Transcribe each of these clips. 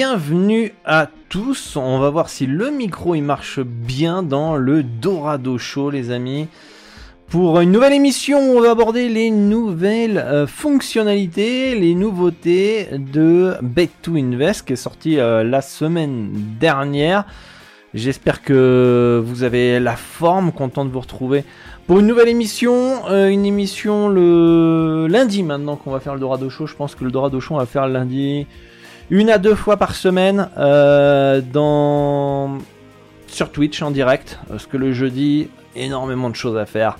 bienvenue à tous. On va voir si le micro il marche bien dans le Dorado Show, les amis. Pour une nouvelle émission, on va aborder les nouvelles euh, fonctionnalités, les nouveautés de Bet2Invest qui est sorti euh, la semaine dernière. J'espère que vous avez la forme, content de vous retrouver pour une nouvelle émission. euh, une émission le lundi maintenant qu'on va faire le Dorado Show. Je pense que le Dorado Show on va faire le lundi une à deux fois par semaine euh, sur Twitch en direct. Parce que le jeudi énormément de choses à faire.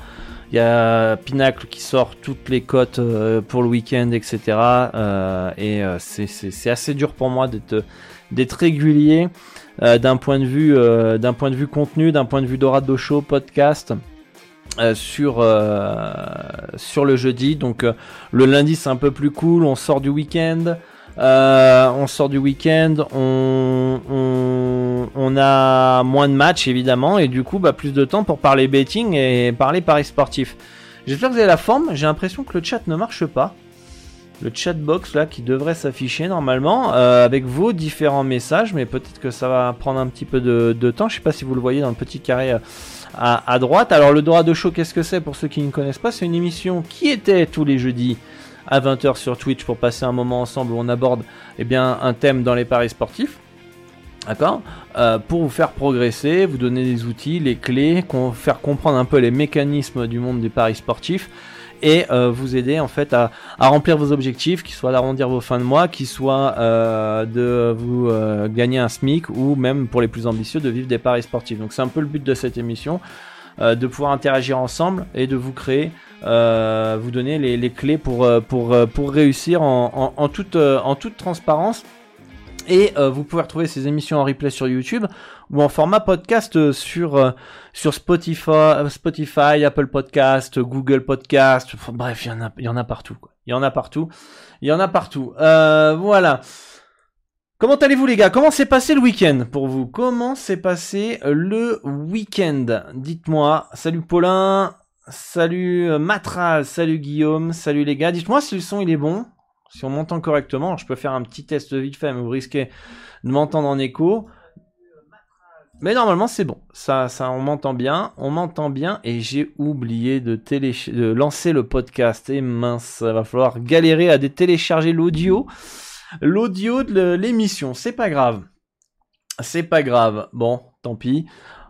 Il y a Pinacle qui sort toutes les cotes euh, pour le week-end etc euh, et euh, c'est- assez dur pour moi d'être régulier euh, d'un point de vue euh, d'un point de vue contenu d'un point de vue Dorado Show podcast euh, sur euh, le jeudi. Donc euh, le lundi c'est un peu plus cool. On sort du week-end euh, on sort du week-end, on, on, a moins de matchs évidemment, et du coup bah, plus de temps pour parler betting et parler paris sportif. J'espère que vous avez la forme, j'ai l'impression que le chat ne marche pas. Le chat box là qui devrait s'afficher normalement euh, avec vos différents messages, mais peut-être que ça va prendre un petit peu de, de temps. Je sais pas si vous le voyez dans le petit carré euh, à, à droite. Alors le Dorado Show, qu'est-ce que c'est? Pour ceux qui ne connaissent pas C'est une émission qui était tous les jeudis à 20h sur Twitch pour passer un moment ensemble où on aborde eh bien, un thème dans les paris sportifs. D'accord? Euh, Pour vous faire progresser, vous donner des outils, les clés, con- faire comprendre un peu les mécanismes du monde des paris sportifs et euh, vous aider en fait à, à remplir vos objectifs, qui soit d'arrondir vos fins de mois, qui soit euh, de vous euh, gagner un SMIC ou même pour les plus ambitieux de vivre des paris sportifs. Donc c'est un peu le but de cette émission, de pouvoir interagir ensemble et de vous créer euh, vous donner les, clés pour, euh, pour, euh, pour réussir en, en, toute, euh, en toute transparence. Et euh, vous pouvez retrouver ces émissions en replay sur YouTube ou en format podcast euh, sur, euh, sur Spotify, Spotify, Apple Podcast, Google Podcast. Bref, il y en a, y en a partout. Il y en a partout. Il y en a partout. Euh, voilà. Comment allez-vous les gars? Comment s'est passé le week-end pour vous? Comment s'est passé euh, le week-end? Dites-moi. Salut Paulin. Salut euh, Matral. Salut Guillaume. Salut les gars. Dites-moi si le son il est bon. Si on m'entend correctement. Je peux faire un petit test vite fait, mais vous risquez de m'entendre en écho. Mais normalement c'est bon. Ça, ça, on m'entend bien. On m'entend bien. Et j'ai oublié de, télé de lancer le podcast. Et mince, ça va falloir galérer à dé- télécharger l'audio l'audio de l'émission. C'est pas grave. C'est pas grave. Bon, tant pis.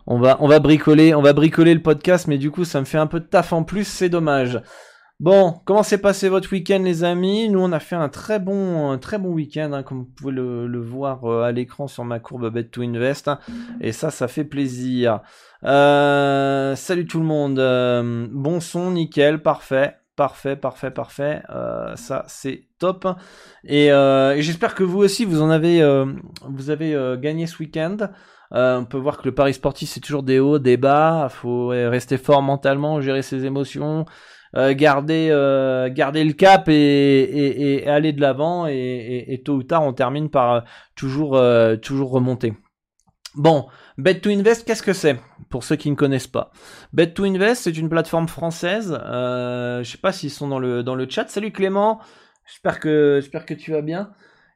On va, on va bricoler, on va bricoler le podcast, mais du coup, ça me fait un peu de taf en plus. C'est dommage. Bon, comment s'est passé votre week-end, les amis? Nous, on a fait un très bon, très bon week-end, hein, comme vous pouvez le, le voir euh, à l'écran sur ma courbe Bet to Invest. hein. et ça, ça fait plaisir. Euh, salut tout le monde. Euh, bon son, nickel, parfait. Parfait, parfait, parfait. Euh, ça, c'est top. Et, euh, j'espère que vous aussi, vous en avez, euh, vous avez euh, gagné ce week-end. Euh, on peut voir que le pari sportif, c'est toujours des hauts, des bas. Il faut rester fort mentalement, gérer ses émotions, euh, garder, garder le cap et, et, et aller de l'avant. Et, tôt ou tard, on termine par toujours, toujours remonter. Bon, Bet to Invest, qu'est-ce que c'est? Pour ceux qui ne connaissent pas. Bet to Invest, c'est une plateforme française. Euh, je sais pas s'ils sont dans le, dans le chat. Salut Clément, j'espère que, j'espère que tu vas bien.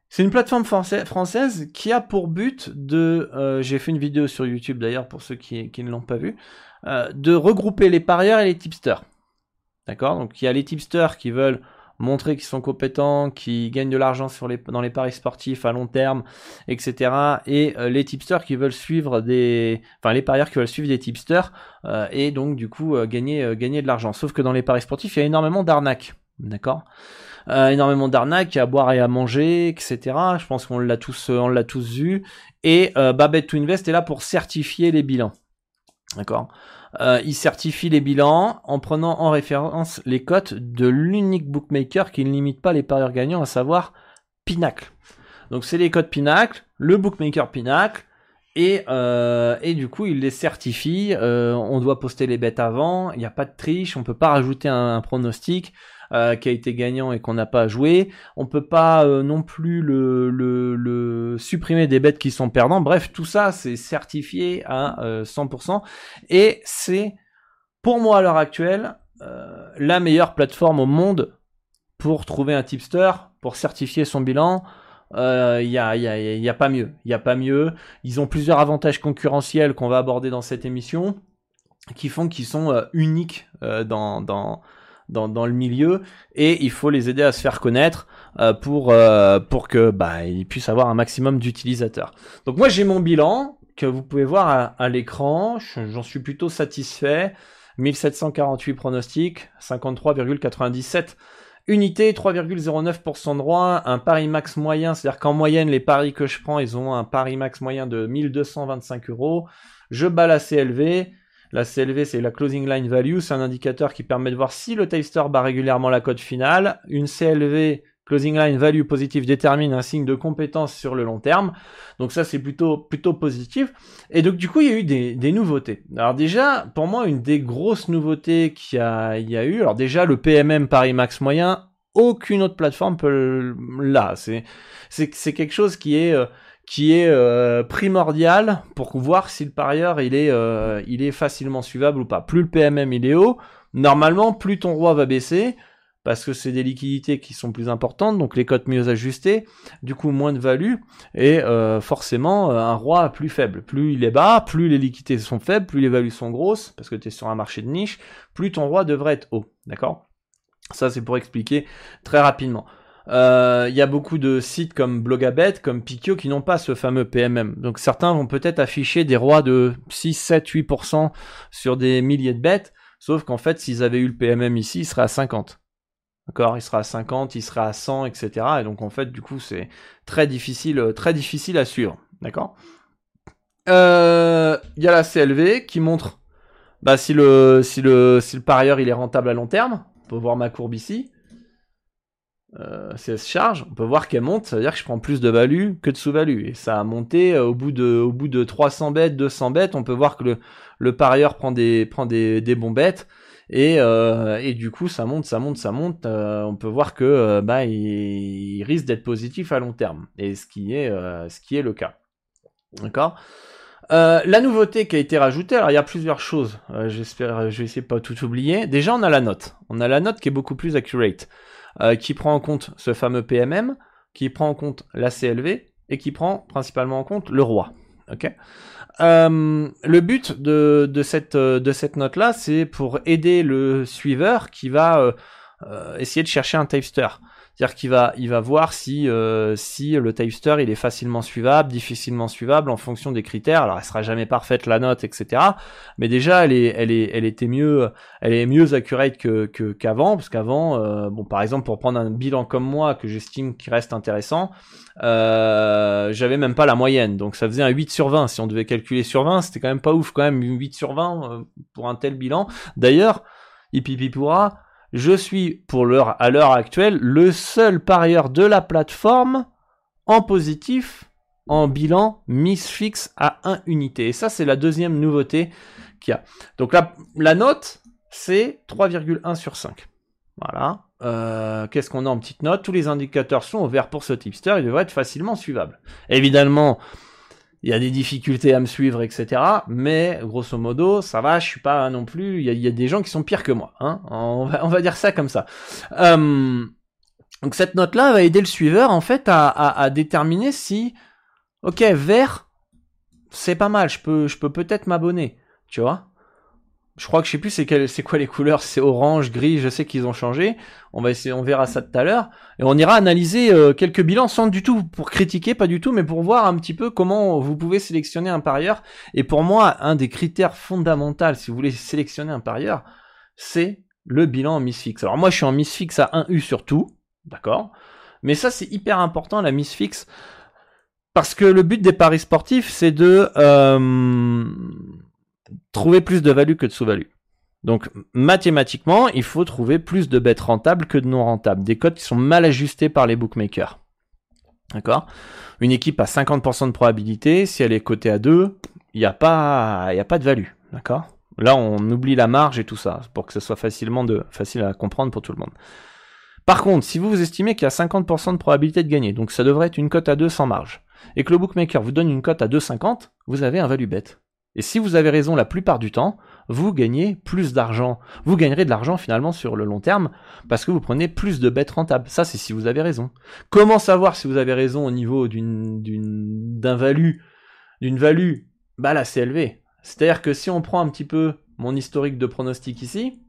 C'est une plateforme française qui a pour but de, euh, j'ai fait une vidéo sur YouTube d'ailleurs pour ceux qui, ne l'ont pas vu, euh, de regrouper les parieurs et les tipsters. D'accord? Donc il y a les tipsters qui veulent montrer qu'ils sont compétents, qui gagnent de l'argent dans les paris sportifs à long terme, etc. Et euh, les tipsters qui veulent suivre des, enfin les parieurs qui veulent suivre des tipsters et donc du coup gagner gagner de l'argent. Sauf que dans les paris sportifs, il y a énormément d'arnaques. D'accord? Euh, énormément d'arnaques, à boire et à manger, etc. Je pense qu'on l'a tous, on l'a tous vu. Et euh, Babette to Invest est là pour certifier les bilans. D'accord? Euh, Il certifie les bilans en prenant en référence les cotes de l'unique bookmaker qui ne limite pas les parieurs gagnants, à savoir Pinacle. Donc c'est les codes Pinacle, le bookmaker Pinacle, et, euh, et, du coup, il les certifie. Euh, on doit poster les bêtes avant. Il n'y a pas de triche. On peut pas rajouter un pronostic. Euh, qui a été gagnant et qu'on n'a pas joué. On peut pas euh, non plus le, supprimer des bêtes qui sont perdants. Bref, tout ça c'est certifié à 100% euh, et c'est pour moi à l'heure actuelle la meilleure plateforme au monde pour trouver un tipster, pour certifier son bilan. Il n'y a, y a, y a, pas mieux. Il a pas mieux. Ils ont plusieurs avantages concurrentiels qu'on va aborder dans cette émission qui font qu'ils sont uniques dans, dans, dans, le milieu et il faut les aider à se faire connaître euh, pour euh, pour que bah ils puissent avoir un maximum d'utilisateurs. Donc moi j'ai mon bilan que vous pouvez voir à, l'écran, j'en suis plutôt satisfait. 1748 pronostics, 53,97 unités, 3,09% de droit, un pari max moyen, c'est-à-dire qu'en moyenne les paris que je prends, ils ont un pari max moyen de 1225 euros. Je bats la CLV, la CLV, c'est la Closing Line Value, c'est un indicateur qui permet de voir si le taster bat régulièrement la cote finale. Une CLV, Closing Line Value positive, détermine un signe de compétence sur le long terme. Donc ça, c'est plutôt, plutôt positif. Et donc, du coup, il y a eu des, nouveautés. Alors déjà, pour moi, une des grosses nouveautés qu'il y a, il eu, alors déjà, le PMM Paris Max moyen, aucune autre plateforme peut là. C'est, c'est, quelque chose qui est, euh, qui est euh, primordial pour voir si le parieur il est, euh, il est facilement suivable ou pas. Plus le PMM il est haut, normalement plus ton roi va baisser parce que c'est des liquidités qui sont plus importantes, donc les cotes mieux ajustées, du coup moins de value, et euh, forcément un roi plus faible. Plus il est bas, plus les liquidités sont faibles, plus les values sont grosses, parce que tu es sur un marché de niche, plus ton roi devrait être haut. D'accord? Ça c'est pour expliquer très rapidement. Euh, il y a beaucoup de sites comme Blogabet, comme Pikio qui n'ont pas ce fameux PMM. Donc certains vont peut-être afficher des rois de 6, 7, 8% sur des milliers de bêtes, sauf qu'en fait s'ils avaient eu le PMM ici, ils seraient à 50. D'accord, il sera à 50, il sera à 100, etc. Et donc en fait, du coup, c'est très difficile, très difficile à suivre. D'accord? Euh, il y a la CLV qui montre bah, si le si le si le parieur il est rentable à long terme. On peut voir ma courbe ici euh, CS charge, on peut voir qu'elle monte, ça veut dire que je prends plus de value que de sous-value. Et ça a monté euh, au bout de, au bout de 300 bêtes, 200 bêtes, on peut voir que le, parieur prend des, prend bons bêtes. Et, euh, et du coup, ça monte, ça monte, ça monte. Euh, on peut voir que bah, il, risque d'être positif à long terme. Et ce qui est, ce qui est le cas. D'accord? La nouveauté qui a été rajoutée, alors il y a plusieurs choses. J'espère, je vais essayer de pas tout oublier. Déjà, on a la note. On a la note qui est beaucoup plus accurate. Euh, qui prend en compte ce fameux PMM, qui prend en compte la CLV et qui prend principalement en compte le roi. Euh, le but de, de cette, note-là, c'est pour aider le suiveur qui va euh, essayer de chercher un tapster. C'est-à-dire qu'il va, il va voir si, euh, si le typester il est facilement suivable, difficilement suivable en fonction des critères. Alors, elle sera jamais parfaite la note, etc. Mais déjà, elle est, elle est, elle était mieux, elle est mieux accurate que, qu'avant, parce qu'avant, euh, bon, par exemple, pour prendre un bilan comme moi que j'estime qui reste intéressant, euh, j'avais même pas la moyenne, donc ça faisait un 8 sur 20. Si on devait calculer sur 20, c'était quand même pas ouf, quand même 8 sur 20 euh, pour un tel bilan. D'ailleurs, pourra je suis pour l'heure, à l'heure actuelle, le seul parieur de la plateforme en positif en bilan miss fixe à 1 unité. Et ça, c'est la deuxième nouveauté qu'il y a. Donc la, note, c'est 3,1 sur 5. Voilà. Euh, qu'est-ce qu'on a en petite note? Tous les indicateurs sont au vert pour ce tipster. Il devrait être facilement suivable. Évidemment, il y a des difficultés à me suivre, etc. Mais grosso modo, ça va, je suis pas non plus. Il y a, des gens qui sont pires que moi. Hein on, va, dire ça comme ça. Euh, Donc cette note-là va aider le suiveur en fait à, déterminer si, ok, vert, c'est pas mal, je je peux peut-être m'abonner, tu vois je crois que je sais plus c'est c'est quoi les couleurs, c'est orange, gris, je sais qu'ils ont changé. On va essayer, on verra ça tout à l'heure et on ira analyser euh, quelques bilans sans du tout pour critiquer, pas du tout, mais pour voir un petit peu comment vous pouvez sélectionner un parieur. Et pour moi, un des critères fondamentaux si vous voulez sélectionner un parieur, c'est le bilan en miss fixe. Alors moi, je suis en miss fixe à 1 U sur tout, d'accord? Mais ça, c'est hyper important la miss fixe parce que le but des paris sportifs, c'est de euh, trouver plus de value que de sous-value. Donc mathématiquement, il faut trouver plus de bêtes rentables que de non rentables, des codes qui sont mal ajustés par les bookmakers. D'accord? Une équipe a 50% de probabilité, si elle est cotée à 2, il n'y a, pas, a pas de value. D'accord? Là, on oublie la marge et tout ça, pour que ce soit facilement facile à comprendre pour tout le monde. Par contre, si vous vous estimez qu'il y a 50% de probabilité de gagner, donc ça devrait être une cote à 2 sans marge, et que le bookmaker vous donne une cote à 2,50, vous avez un value bet. Et si vous avez raison la plupart du temps, vous gagnez plus d'argent. Vous gagnerez de l'argent finalement sur le long terme parce que vous prenez plus de bêtes rentables. Ça, c'est si vous avez raison. Comment savoir si vous avez raison au niveau d'une, d'une, d'un value, d'une value? Bah là, c'est élevé. C'est-à-dire que si on prend un petit peu mon historique de pronostic ici,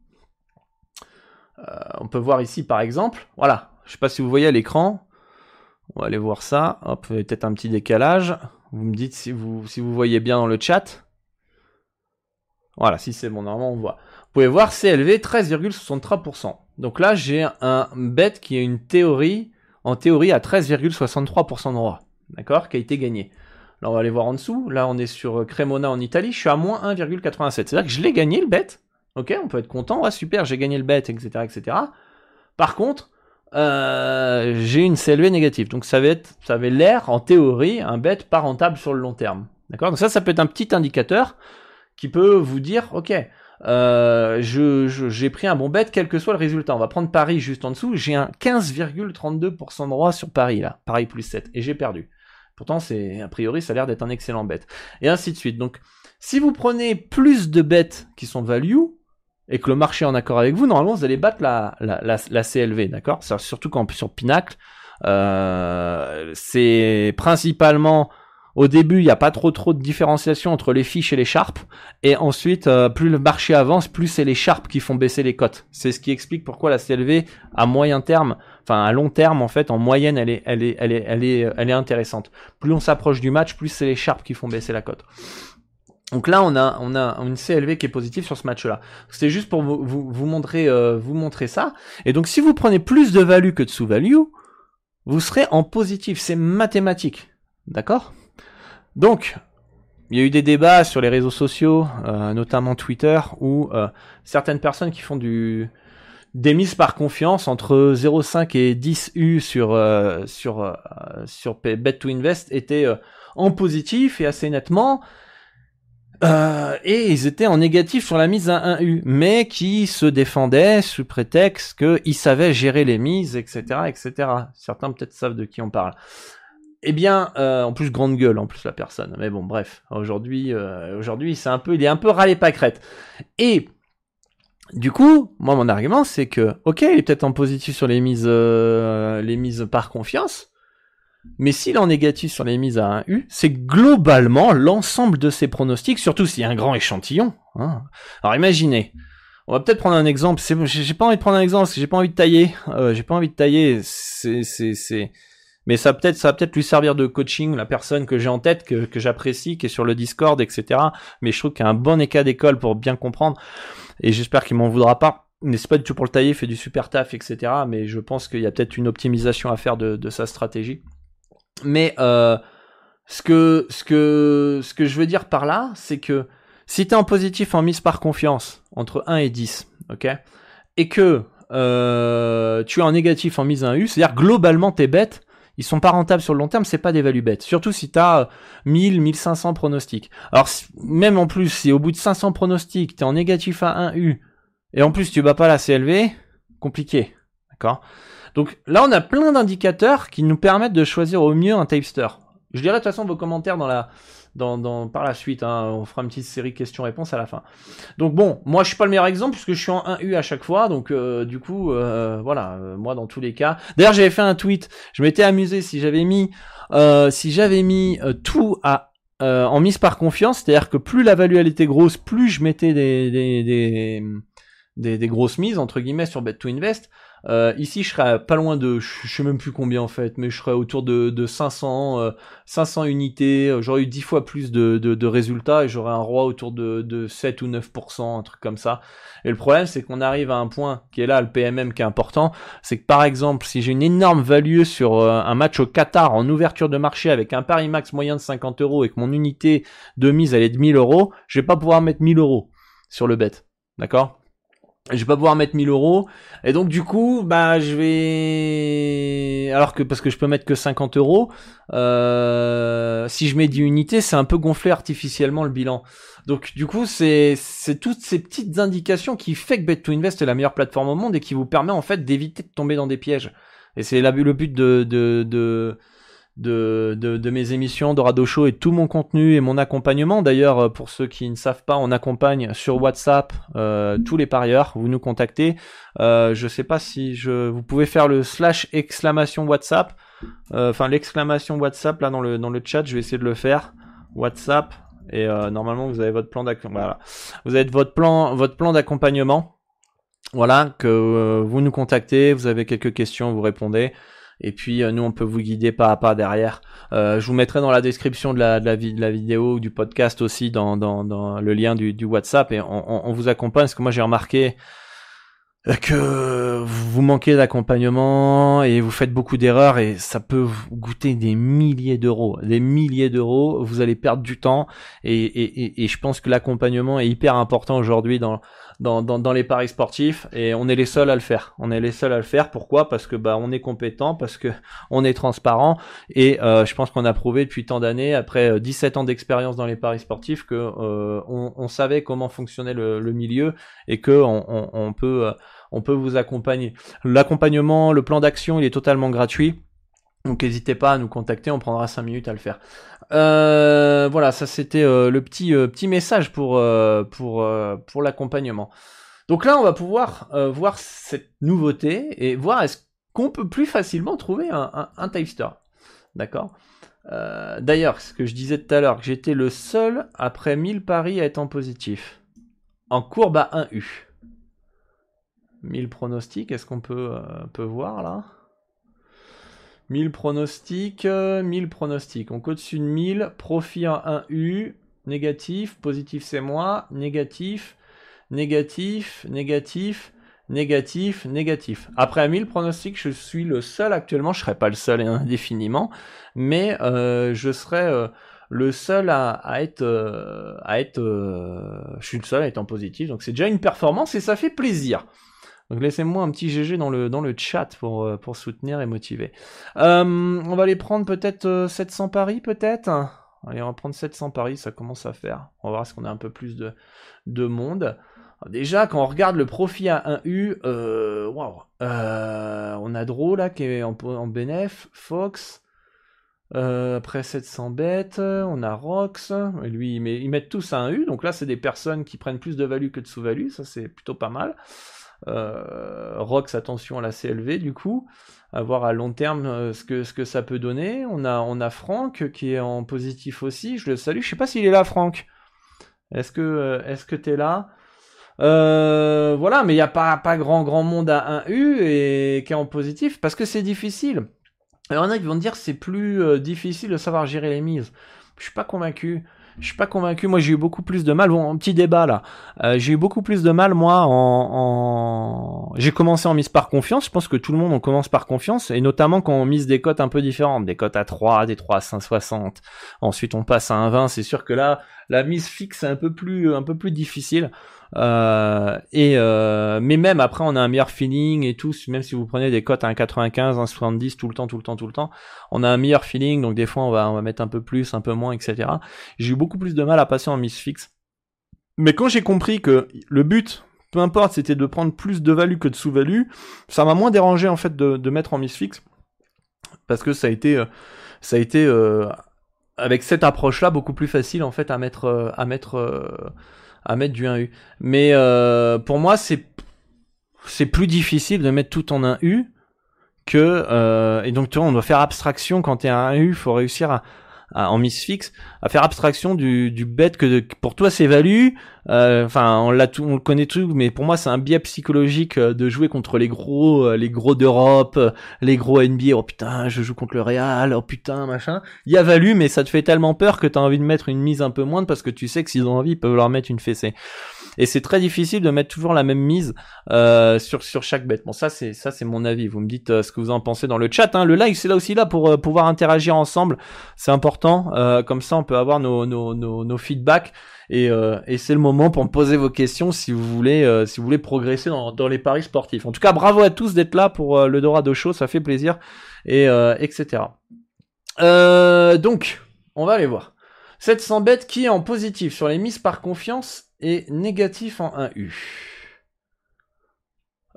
euh, on peut voir ici par exemple, voilà, je sais pas si vous voyez à l'écran, on va aller voir ça, hop, peut-être un petit décalage, vous me dites si vous, si vous voyez bien dans le chat. Voilà, si c'est bon, normalement on voit. Vous pouvez voir CLV 13,63%. Donc là, j'ai un bet qui est une théorie, en théorie à 13,63% de droit. D'accord Qui a été gagné. Là, on va aller voir en dessous. Là, on est sur Cremona en Italie. Je suis à moins 1,87. C'est-à-dire que je l'ai gagné le bet. Ok, on peut être content. Ouais, super, j'ai gagné le bet, etc., etc. Par contre, euh, j'ai une CLV négative. Donc ça va être, ça avait l'air, en théorie, un bet pas rentable sur le long terme. D'accord? Donc ça, ça peut être un petit indicateur qui peut vous dire, ok, euh, je, j'ai pris un bon bet, quel que soit le résultat. On va prendre Paris juste en dessous. J'ai un 15,32% de droit sur Paris, là. Paris plus 7. Et j'ai perdu. Pourtant, c'est, a priori, ça a l'air d'être un excellent bet. Et ainsi de suite. Donc, si vous prenez plus de bêtes qui sont value, et que le marché est en accord avec vous, normalement, vous allez battre la, la, la, CLV, d'accord? Surtout quand sur Pinacle, euh, c'est principalement au début, il n'y a pas trop trop de différenciation entre les fiches et les sharps. Et ensuite, euh, plus le marché avance, plus c'est les sharps qui font baisser les cotes. C'est ce qui explique pourquoi la CLV, à moyen terme, enfin à long terme, en fait, en moyenne, elle est, elle est, elle est, elle est, elle est intéressante. Plus on s'approche du match, plus c'est les sharps qui font baisser la cote. Donc là, on a, on a une CLV qui est positive sur ce match-là. C'est juste pour vous, vous, montrer, euh, vous montrer ça. Et donc, si vous prenez plus de value que de sous-value, vous serez en positif. C'est mathématique. D'accord? Donc, il y a eu des débats sur les réseaux sociaux, euh, notamment Twitter, où euh, certaines personnes qui font du des mises par confiance entre 0,5 et 10 U sur euh, sur sur Bet to Invest étaient en positif et assez nettement. et ils étaient en négatif sur la mise à 1 U, mais qui se défendaient sous prétexte qu'ils savaient gérer les mises, etc., etc. Certains peut-être savent de qui on parle. Eh bien, euh, en plus grande gueule, en plus la personne. Mais bon, bref, aujourd'hui, euh, aujourd'hui, c'est un peu, il est un peu râlé pâquerette. Et du coup, moi, mon argument, c'est que, ok, il est peut-être en positif sur les mises, euh, les mises par confiance, mais s'il est en négatif sur les mises à 1 U, c'est globalement l'ensemble de ses pronostics, surtout s'il y a un grand échantillon. Hein. Alors, imaginez. On va peut-être prendre un exemple. J'ai pas envie de prendre un exemple parce que j'ai pas envie de tailler. j'ai pas envie de tailler. C'est, c'est, c'est mais ça peut-être ça va peut-être lui servir de coaching la personne que j'ai en tête que, que j'apprécie qui est sur le Discord etc mais je trouve qu'il y a un bon écart d'école pour bien comprendre. Et j'espère qu'il m'en voudra pas. Mais c'est pas du tout pour le tailler fait du super taf etc mais je pense qu'il y a peut-être une optimisation à faire de, de sa stratégie. Mais euh, ce que ce que ce que je veux dire par là c'est que si tu en positif en mise par confiance entre 1 et 10 ok et que euh, tu es en négatif en mise 1 U, c'est-à-dire globalement t'es bête, ils sont pas rentables sur le long terme, c'est pas des value bêtes. Surtout si tu as 1000, 1500 pronostics. Alors, même en plus, si au bout de 500 pronostics, tu es en négatif à 1 U, et en plus tu bats pas la CLV, compliqué. D'accord? Donc là, on a plein d'indicateurs qui nous permettent de choisir au mieux un tapester. Je dirais de toute façon vos commentaires dans la dans, par la suite. Hein. On fera une petite série questions-réponses à la fin. Donc bon, moi je suis pas le meilleur exemple puisque je suis en 1U à chaque fois. Donc euh, du coup, euh, voilà, euh, moi dans tous les cas. D'ailleurs, j'avais fait un tweet. Je m'étais amusé si j'avais mis, si j'avais mis tout à en mise par confiance, c'est-à-dire que plus la value elle était grosse, plus je mettais des, des, des, des, des grosses mises entre guillemets sur Bet to Invest. Euh, ici, je serais pas loin de, je sais même plus combien en fait, mais je serais autour de, de 500, 500 euh, unités. Euh, j'aurais eu 10 fois plus de, de, de résultats et j'aurais un roi autour de, de 7 ou 9%, un truc comme ça. Et le problème, c'est qu'on arrive à un point qui est là, le PMM qui est important, c'est que par exemple, si j'ai une énorme value sur un match au Qatar en ouverture de marché avec un pari max moyen de 50 euros et que mon unité de mise elle est de 1000 euros, je vais pas pouvoir mettre 1000 euros sur le bet. D'accord? Je vais pas pouvoir mettre 1000 euros. Et donc du coup bah je vais alors que parce que je peux mettre que 50 euros euh... si je mets 10 unités c'est un peu gonflé artificiellement le bilan. Donc du coup c'est c'est toutes ces petites indications qui fait que bet 2 invest est la meilleure plateforme au monde et qui vous permet en fait d'éviter de tomber dans des pièges. Et c'est le but de, de, de de, de, mes émissions Dorado Show et tout mon contenu et mon accompagnement. D'ailleurs, euh, pour ceux qui ne savent pas, on accompagne sur WhatsApp euh, tous les parieurs. Vous nous contactez. Euh, je sais pas si je, vous pouvez faire le slash exclamation WhatsApp, euh, enfin l'exclamation WhatsApp là dans le dans le chat. Je vais essayer de le faire. WhatsApp et normalement vous avez votre plan d'accompagnement. Voilà, vous avez votre plan votre plan d'accompagnement. Voilà que vous nous contactez. Vous avez quelques questions, vous répondez. Et puis euh, nous, on peut vous guider pas à pas derrière. Euh, je vous mettrai dans la description de la, de la, de la vidéo ou du podcast aussi dans, dans, dans le lien du, du WhatsApp et on, on, vous accompagne parce que moi j'ai remarqué que vous manquez d'accompagnement et vous faites beaucoup d'erreurs et ça peut vous goûter des milliers d'euros, des milliers d'euros. Vous allez perdre du temps et, et, et je pense que l'accompagnement est hyper important aujourd'hui dans dans, dans, dans, les paris sportifs et on est les seuls à le faire. On est les seuls à le faire. Pourquoi? Parce que bah on est compétent, parce que on est transparent et euh, je pense qu'on a prouvé depuis tant d'années, après 17 euh, ans d'expérience dans les paris sportifs, que euh, on, on, savait comment fonctionnait le, le, milieu et que on, on, peut on peut vous accompagner. L'accompagnement, le plan d'action, il est totalement gratuit. Donc n'hésitez pas à nous contacter, on prendra 5 minutes à le faire. Euh, voilà, ça c'était euh, le petit euh, petit message pour l'accompagnement. Donc là, on va pouvoir voir cette nouveauté et voir est-ce qu'on peut plus facilement trouver un, un, un D'accord? D'ailleurs, ce que je disais tout à l'heure, que j'étais le seul après 1000 paris à être en positif. En courbe à 1U. 1000 pronostics, est-ce qu'on peut, peut voir là? 1000 pronostics, 1000 euh, pronostics. Donc au-dessus de 1000, profit en 1U, négatif, positif c'est moi, négatif, négatif, négatif, négatif, négatif. Après 1000 pronostics, je suis le seul actuellement, je serai pas le seul indéfiniment, mais euh, je serai euh, le seul à, être, à être, je suis le seul à être en positif, donc c'est déjà une performance et ça fait plaisir. Donc laissez-moi un petit GG dans le, chat pour, euh, soutenir et motiver. Euh, on va aller prendre peut-être 700 euh, paris, peut-être Allez, on va prendre 700 paris, ça commence à faire. On va voir si on a un peu plus de, de monde. déjà, quand on regarde le profit à 1U, euh, wow, on a Draw là qui est en, en Fox, après 700 bêtes, on a Rox, et lui, ils mettent tous à 1 U, donc là c'est des personnes qui prennent plus de value que de sous-value, ça c'est plutôt pas mal. Euh, Rox, attention à la CLV du coup, à voir à long terme euh, ce, que, ce que ça peut donner. On a, on a Franck qui est en positif aussi, je le salue. Je sais pas s'il est là, Franck. Est-ce que euh, est-ce que t'es là? Voilà, mais il n'y a pas, pas grand grand monde à 1U et qui est en positif parce que c'est difficile. Il y en a qui vont dire c'est plus difficile de savoir gérer les mises. Je suis pas convaincu. Je suis pas convaincu. Moi, j'ai eu beaucoup plus de mal. Bon, un petit débat là. Euh, j'ai eu beaucoup plus de mal moi en. en... J'ai commencé en mise par confiance. Je pense que tout le monde on commence par confiance et notamment quand on mise des cotes un peu différentes, des cotes à 3, des 3 à 5,60. Ensuite, on passe à 1,20. C'est sûr que là, la mise fixe est un peu plus un peu plus difficile. Euh, et euh, mais même après on a un meilleur feeling et tout même si vous prenez des cotes à 1,95 1,70 tout le temps tout le temps tout le temps on a un meilleur feeling donc des fois on va on va mettre un peu plus un peu moins etc j'ai eu beaucoup plus de mal à passer en mise fixe mais quand j'ai compris que le but peu importe c'était de prendre plus de value que de sous-value ça m'a moins dérangé en fait de, de mettre en mise fixe parce que ça a été ça a été avec cette approche-là, beaucoup plus facile en fait à mettre, à mettre, à mettre du 1U. Mais pour moi, c'est c'est plus difficile de mettre tout en un U que et donc tu vois, on doit faire abstraction quand t'es un U, faut réussir à en mise fixe, à faire abstraction du, du bête que pour toi c'est value. Euh, enfin, on l'a tout, on le connaît tout, mais pour moi c'est un biais psychologique euh, de jouer contre les gros, euh, les gros d'Europe, les gros NBA. Oh putain, je joue contre le Real. Oh putain, machin. Il y a value, mais ça te fait tellement peur que t'as envie de mettre une mise un peu moindre parce que tu sais que s'ils ont envie, ils peuvent leur mettre une fessée et c'est très difficile de mettre toujours la même mise euh, sur sur chaque bête. Bon ça c'est ça c'est mon avis. Vous me dites euh, ce que vous en pensez dans le chat. Hein. Le live c'est là aussi là pour euh, pouvoir interagir ensemble. C'est important. comme ça on peut avoir nos nos nos, nos feedbacks et, et c'est le moment pour me poser vos questions si vous voulez si vous voulez progresser dans, dans les paris sportifs. En tout cas bravo à tous d'être là pour le Dorado Show. Ça fait plaisir et etc. donc on va aller voir. 700 bêtes qui est en positif sur les mises par confiance et négatif en 1U.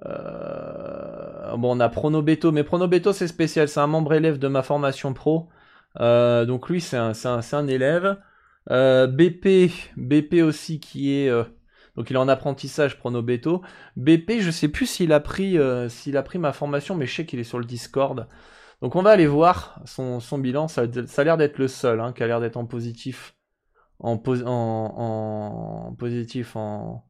Euh, bon, on a Pronobeto, mais Pronobeto c'est spécial, c'est un membre élève de ma formation pro. Euh, donc lui c'est un, élève. Euh, BP, BP aussi qui est donc il est en apprentissage Pronobeto. BP, je sais plus s'il a pris a pris ma formation, mais je sais qu'il est sur le Discord. Donc on va aller voir son, bilan. Ça, ça a l'air d'être le seul hein, qui a l'air d'être en positif en, en, positif en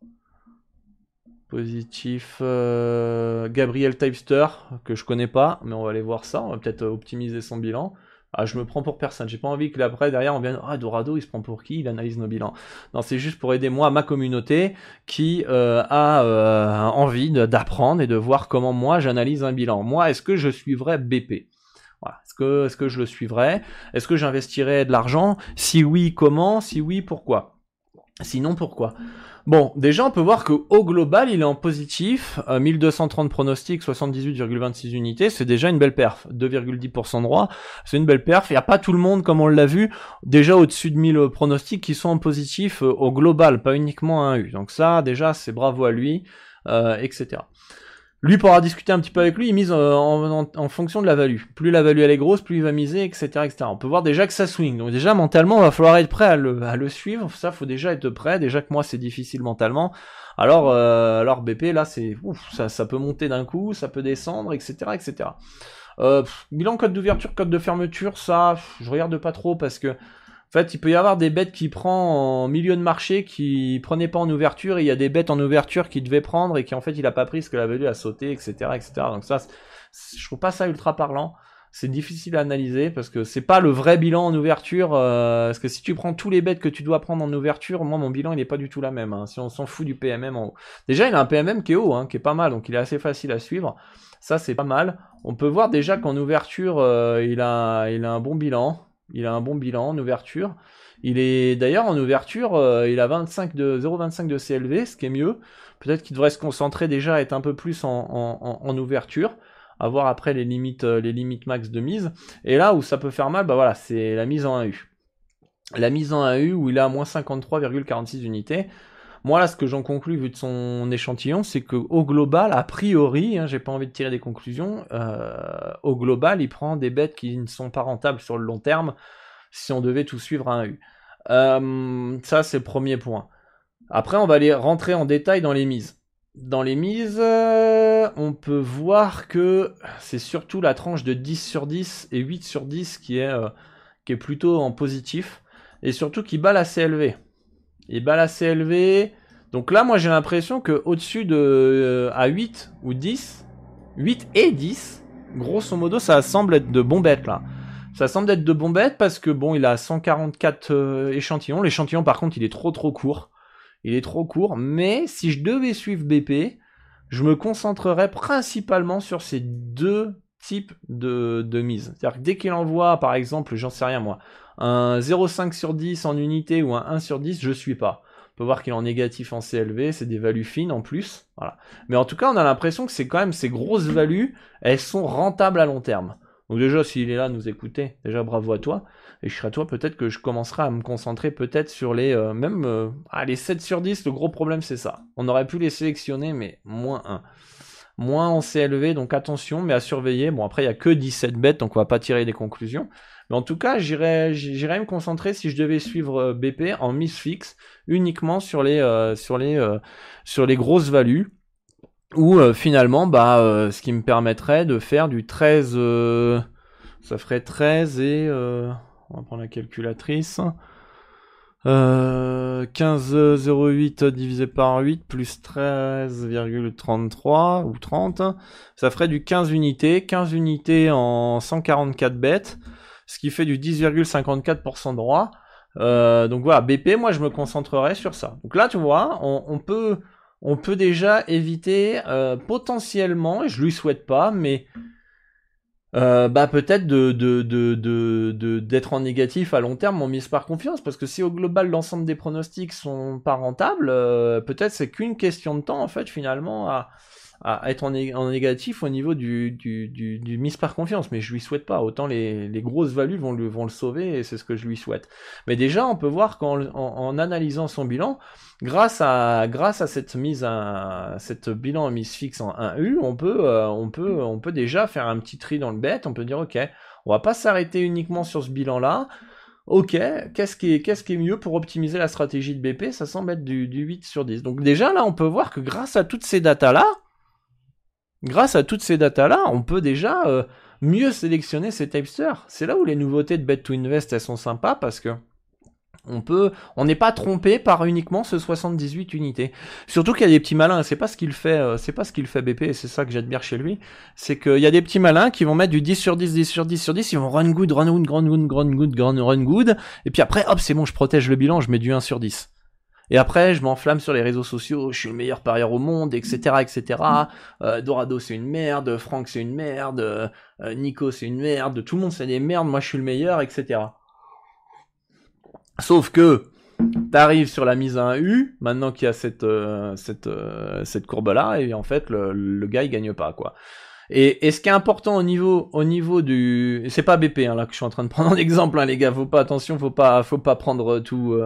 positif euh, Gabriel Typester que je connais pas mais on va aller voir ça on va peut-être optimiser son bilan. Ah je me prends pour personne j'ai pas envie que après derrière on vienne ah Dorado il se prend pour qui il analyse nos bilans. Non c'est juste pour aider moi ma communauté qui euh, a euh, envie d'apprendre et de voir comment moi j'analyse un bilan. Moi est-ce que je suivrais BP est-ce que je le suivrai Est-ce que j'investirai de l'argent? Si oui, comment? Si oui, pourquoi? Sinon, pourquoi? Bon, déjà, on peut voir que au global, il est en positif. 1230 euh, pronostics, 78,26 unités, c'est déjà une belle perf. 2,10% droit, c'est une belle perf. Il n'y a pas tout le monde, comme on l'a vu, déjà au-dessus de 1000 pronostics qui sont en positif euh, au global, pas uniquement un U. Donc ça, déjà, c'est bravo à lui, euh, etc. Lui pourra discuter un petit peu avec lui, il mise euh, en, fonction de la value. Plus la value elle est grosse, plus il va miser, etc., etc. On peut voir déjà que ça swing. Donc déjà mentalement, il va falloir être prêt à le, suivre. Ça, faut déjà être prêt. Déjà que moi c'est difficile mentalement. Alors, euh, alors BP là, c'est ça, ça peut monter d'un coup, ça peut descendre, etc., etc. Euh, bilan code d'ouverture, code de fermeture, ça, je regarde pas trop parce que en fait, il peut y avoir des bêtes qui prend en milieu de marché qui prenaient pas en ouverture et il y a des bêtes en ouverture qui devaient prendre et qui en fait il a pas pris ce que la value a sauté, etc., etc. Donc ça, je trouve pas ça ultra parlant. C'est difficile à analyser parce que c'est pas le vrai bilan en ouverture. Euh, parce que si tu prends tous les bêtes que tu dois prendre en ouverture, moi mon bilan il est pas du tout la même. Hein, si on s'en fout du PMM en haut. Déjà il a un PMM qui est haut, hein, qui est pas mal, donc il est assez facile à suivre. Ça c'est pas mal. On peut voir déjà qu'en ouverture euh, il a il a un bon bilan. Il a un bon bilan en ouverture. Il est d'ailleurs en ouverture, euh, il a 25 de 0,25 de CLV, ce qui est mieux. Peut-être qu'il devrait se concentrer déjà à être un peu plus en, en, en ouverture, avoir après les limites, euh, les limites max de mise. Et là où ça peut faire mal, bah voilà, c'est la mise en 1U. La mise en 1U où il a moins 53,46 unités. Moi là, ce que j'en conclus vu de son échantillon, c'est que au global, a priori, hein, j'ai pas envie de tirer des conclusions, euh, au global, il prend des bêtes qui ne sont pas rentables sur le long terme si on devait tout suivre à un U. Euh, ça, c'est le premier point. Après, on va aller rentrer en détail dans les mises. Dans les mises, euh, on peut voir que c'est surtout la tranche de 10 sur 10 et 8 sur 10 qui est, qui est plutôt en positif et surtout qui bat la CLV il bat assez élevé. Donc là, moi, j'ai l'impression que au-dessus de euh, à 8 ou 10, 8 et 10, grosso modo, ça semble être de bons bêtes là. Ça semble être de bons bêtes parce que bon, il a 144 euh, échantillons. L'échantillon, par contre, il est trop trop court. Il est trop court. Mais si je devais suivre BP, je me concentrerais principalement sur ces deux types de, de mise. C'est-à-dire que dès qu'il envoie, par exemple, j'en sais rien moi, un 0,5 sur 10 en unité ou un 1 sur 10, je suis pas. On peut voir qu'il est en négatif en CLV, c'est des values fines en plus. Voilà. Mais en tout cas, on a l'impression que c'est quand même ces grosses values, elles sont rentables à long terme. Donc déjà, s'il est là, nous écouter, déjà bravo à toi. Et je serai toi, peut-être que je commencerai à me concentrer peut-être sur les euh, même euh, ah, les 7 sur 10, le gros problème c'est ça. On aurait pu les sélectionner, mais moins 1 moins en CLV, donc attention, mais à surveiller. Bon, après, il n'y a que 17 bêtes, donc on va pas tirer des conclusions. Mais en tout cas, j'irais, me concentrer si je devais suivre BP en mise fixe uniquement sur les, sur les, grosses values. Ou finalement, bah, ce qui me permettrait de faire du 13, ça ferait 13 et, on va prendre la calculatrice. Euh, 15,08 divisé par 8 plus 13,33 ou 30, ça ferait du 15 unités, 15 unités en 144 bêtes, ce qui fait du 10,54% droit. Euh, donc voilà, BP, moi je me concentrerai sur ça. Donc là, tu vois, on, peut, on peut déjà éviter euh, potentiellement, et je lui souhaite pas, mais euh, bah peut-être de, de, de, de, d'être en négatif à long terme en mise par confiance parce que si au global l'ensemble des pronostics sont pas rentables peut-être c'est qu'une question de temps en fait finalement à, à être en, en, négatif au niveau du, du, du, du, mise par confiance, mais je lui souhaite pas. Autant les, les grosses values vont le, vont le sauver et c'est ce que je lui souhaite. Mais déjà, on peut voir qu'en en, analysant son bilan, grâce à, grâce à cette mise à, cette bilan en mise fixe en 1U, on peut, euh, on peut, on peut déjà faire un petit tri dans le bet. On peut dire, ok, on va pas s'arrêter uniquement sur ce bilan-là. Ok, qu'est-ce qui, qu'est-ce qui est mieux pour optimiser la stratégie de BP Ça semble être du, du 8 sur 10. Donc déjà là, on peut voir que grâce à toutes ces datas-là, grâce à toutes ces datas-là, on peut déjà euh, mieux sélectionner ces tipsters. C'est là où les nouveautés de Bet to Invest, elles sont sympas parce que on peut, on n'est pas trompé par uniquement ce 78 unités. Surtout qu'il y a des petits malins, c'est pas ce qu'il fait, euh, c'est pas ce qu'il fait BP, et c'est ça que j'admire chez lui, c'est qu'il y a des petits malins qui vont mettre du 10 sur 10, 10 sur 10 sur 10, ils vont run good, run good, run good, run good, run good, et puis après, hop, c'est bon, je protège le bilan, je mets du 1 sur 10. Et après, je m'enflamme sur les réseaux sociaux, je suis le meilleur parieur au monde, etc., etc. Euh, Dorado c'est une merde, Franck c'est une merde, euh, Nico c'est une merde, tout le monde c'est des merdes, moi je suis le meilleur, etc. Sauf que t'arrives sur la mise à un U, maintenant qu'il y a cette euh, cette cette courbe là, et en fait le, le gars il gagne pas quoi. Et, et, ce qui est important au niveau, au niveau du, c'est pas BP hein, là que je suis en train de prendre en exemple, hein, les gars, faut pas attention, faut pas, faut pas prendre tout,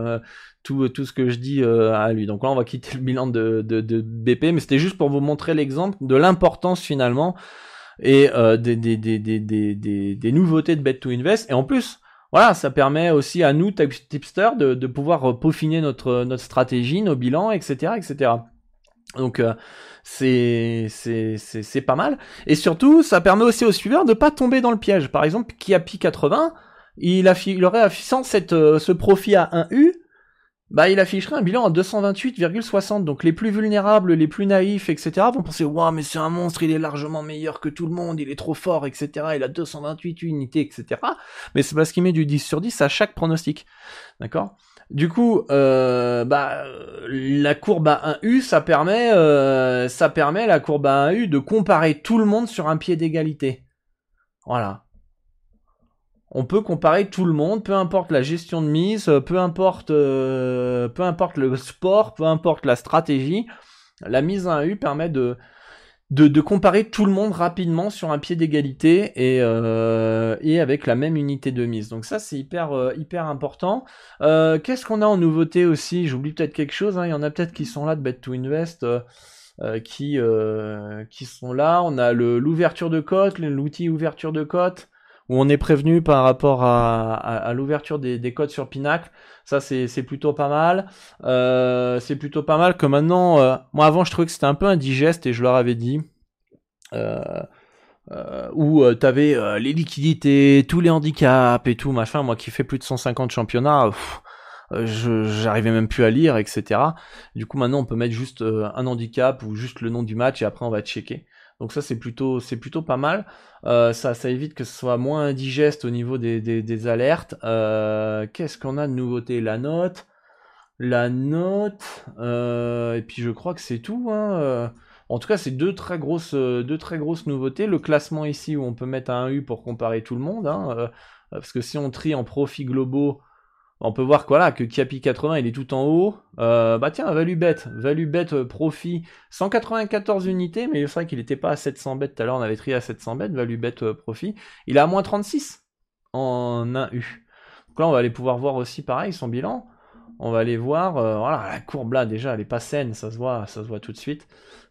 tout, tout ce que je dis euh, à lui. Donc là, on va quitter le bilan de, de, de BP, mais c'était juste pour vous montrer l'exemple de l'importance finalement et euh, des, des, des, des, des, nouveautés de Bet to Invest. Et en plus, voilà, ça permet aussi à nous, tipster, de, de pouvoir peaufiner notre, notre stratégie, nos bilans, etc. etc. Donc euh, c'est c'est pas mal. Et surtout, ça permet aussi aux suiveurs de pas tomber dans le piège. Par exemple, qui a pi 80, il, a, il aurait affichant cette, euh, ce profit à 1U, bah il afficherait un bilan à 228,60. Donc les plus vulnérables, les plus naïfs, etc. vont penser waouh mais c'est un monstre, il est largement meilleur que tout le monde, il est trop fort, etc. Il a 228 unités, etc. Mais c'est parce qu'il met du 10 sur 10 à chaque pronostic. D'accord? Du coup, euh, bah, la courbe à 1U, ça permet, euh, ça permet la courbe à 1U de comparer tout le monde sur un pied d'égalité. Voilà on peut comparer tout le monde, peu importe la gestion de mise, peu importe, euh, peu importe le sport, peu importe la stratégie. La mise à 1 U permet de, de, comparer tout le monde rapidement sur un pied d'égalité et, euh, et avec la même unité de mise. Donc ça c'est hyper euh, hyper important. Qu'est-ce qu'on a en nouveauté aussi? J'oublie peut-être quelque chose. Hein. Il y en a peut-être qui sont là de Bet to Invest. qui qui sont là, on a l'ouverture de cote, l'outil ouverture de cote, où on est prévenu par rapport à, l'ouverture des, codes sur Pinacle. Ça, c'est plutôt pas mal. Euh, c'est plutôt pas mal que maintenant... Euh, moi, avant, je trouvais que c'était un peu indigeste, et je leur avais dit... Euh, où tu avais les liquidités, tous les handicaps et tout, machin. Moi qui fais plus de 150 championnats... je j'arrivais même plus à lire, etc. Du coup, maintenant, on peut mettre juste un handicap ou juste le nom du match et après on va checker. Donc ça c'est plutôt c'est plutôt pas mal. Euh, ça ça évite que ce soit moins indigeste au niveau des, des, alertes. Euh, qu'est-ce qu'on a de nouveauté? La note, la note. Euh, et puis je crois que c'est tout. Hein. En tout cas c'est deux très grosses deux très grosses nouveautés. Le classement ici où on peut mettre un U pour comparer tout le monde. Hein. parce que si on trie en profits globaux on peut voir quoi là que Kiapi 80 il est tout en haut. Euh, bah tiens, value bet, value bet euh, profit 194 unités, mais c'est vrai qu'il n'était pas à 700 bêtes tout à l'heure, on avait trié à 700 bêtes, value bet euh, profit. Il est à moins 36 en 1U. Donc là on va aller pouvoir voir aussi pareil son bilan. On va aller voir. voilà, la courbe là déjà, elle est pas saine, ça se voit, ça se voit tout de suite.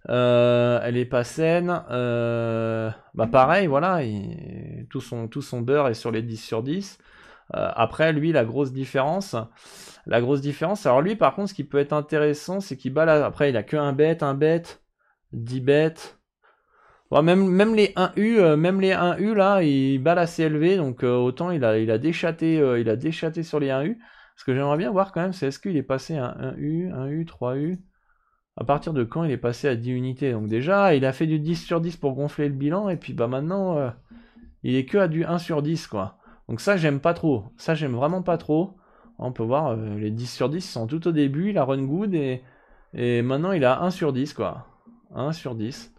elle est pas saine. bah pareil, voilà, tout son tout son beurre est sur les 10 sur 10. Après, lui, la grosse différence, la grosse différence. Alors lui, par contre, ce qui peut être intéressant, c'est qu'il bat là. Après, il a que un bet, un bet, 10 bêtes. même, même les 1U, euh, même les 1U là, il bat assez élevé, donc euh, autant il a, il euh, déchaté sur les 1U. Ce que j'aimerais bien voir quand même, c'est est-ce qu'il est passé à 1U, 1U, 3U. À partir de quand il est passé à 10 unités? Donc déjà, il a fait du 10 sur 10 pour gonfler le bilan, et puis bah maintenant, il est que à du 1 sur 10 quoi. Donc ça, j'aime pas trop. Ça, j'aime vraiment pas trop. On peut voir, les 10 sur 10 sont tout au début, il a run good, et, et maintenant il a 1 sur 10 quoi. 1 sur 10.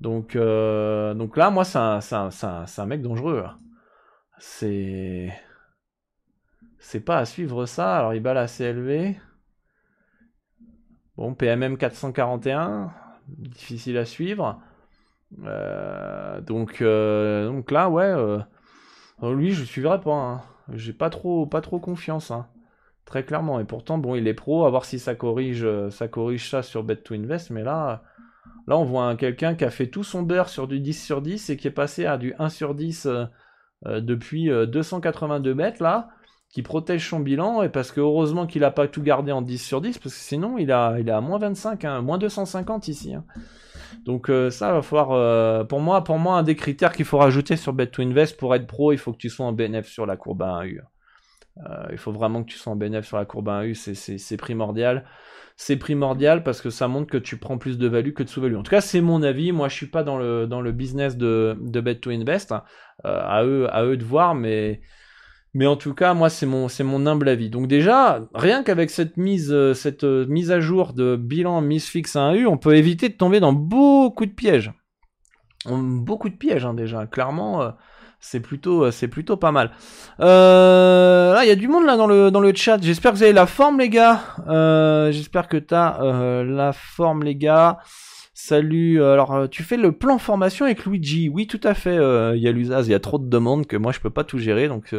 Donc, euh, donc là, moi, c'est un, mec dangereux. C'est. C'est pas à suivre ça. Alors, il bat la CLV. Bon, PMM 441. Difficile à suivre. Euh, donc, euh, donc là, ouais. Lui, je suivrai pas. Hein. J'ai pas trop, pas trop confiance. Hein. Très clairement. Et pourtant, bon, il est pro. À voir si ça corrige, ça corrige ça sur Bet to Invest. Mais là. Là, on voit quelqu'un qui a fait tout son beurre sur du 10 sur 10 et qui est passé à du 1 sur 10 euh, euh, depuis 282 euh, mètres, là, qui protège son bilan, et parce que heureusement qu'il n'a pas tout gardé en 10 sur 10, parce que sinon, il a, il a moins 25, hein, moins 250 ici. Donc ça va falloir, pour moi, pour moi, un des critères qu'il faut rajouter sur Bet to Invest pour être pro, il faut que tu sois en BNF sur la courbe à 1U. il faut vraiment que tu sois en BNF sur la courbe à 1U, c'est primordial c'est primordial parce que ça montre que tu prends plus de value que de sous-value. En tout cas, c'est mon avis. Moi, je suis pas dans le, dans le business de, de bet to invest. Euh, à, eux, à eux de voir, mais, mais en tout cas, moi, c'est mon, humble avis. Donc déjà, rien qu'avec cette mise, euh, cette euh, mise à jour de bilan mise fixe à 1U, on peut éviter de tomber dans beaucoup de pièges. Beaucoup de pièges, hein, déjà. Clairement, c'est plutôt, euh, c'est plutôt pas mal. Euh, là, il y a du monde là dans le chat. J'espère que vous avez la forme, les gars. Euh, j'espère que t'as euh, la forme, les gars. Salut. Alors, tu fais le plan formation avec Luigi Oui, tout à fait. Il y a l'usage. Il y a trop de demandes que moi je peux pas tout gérer. Donc,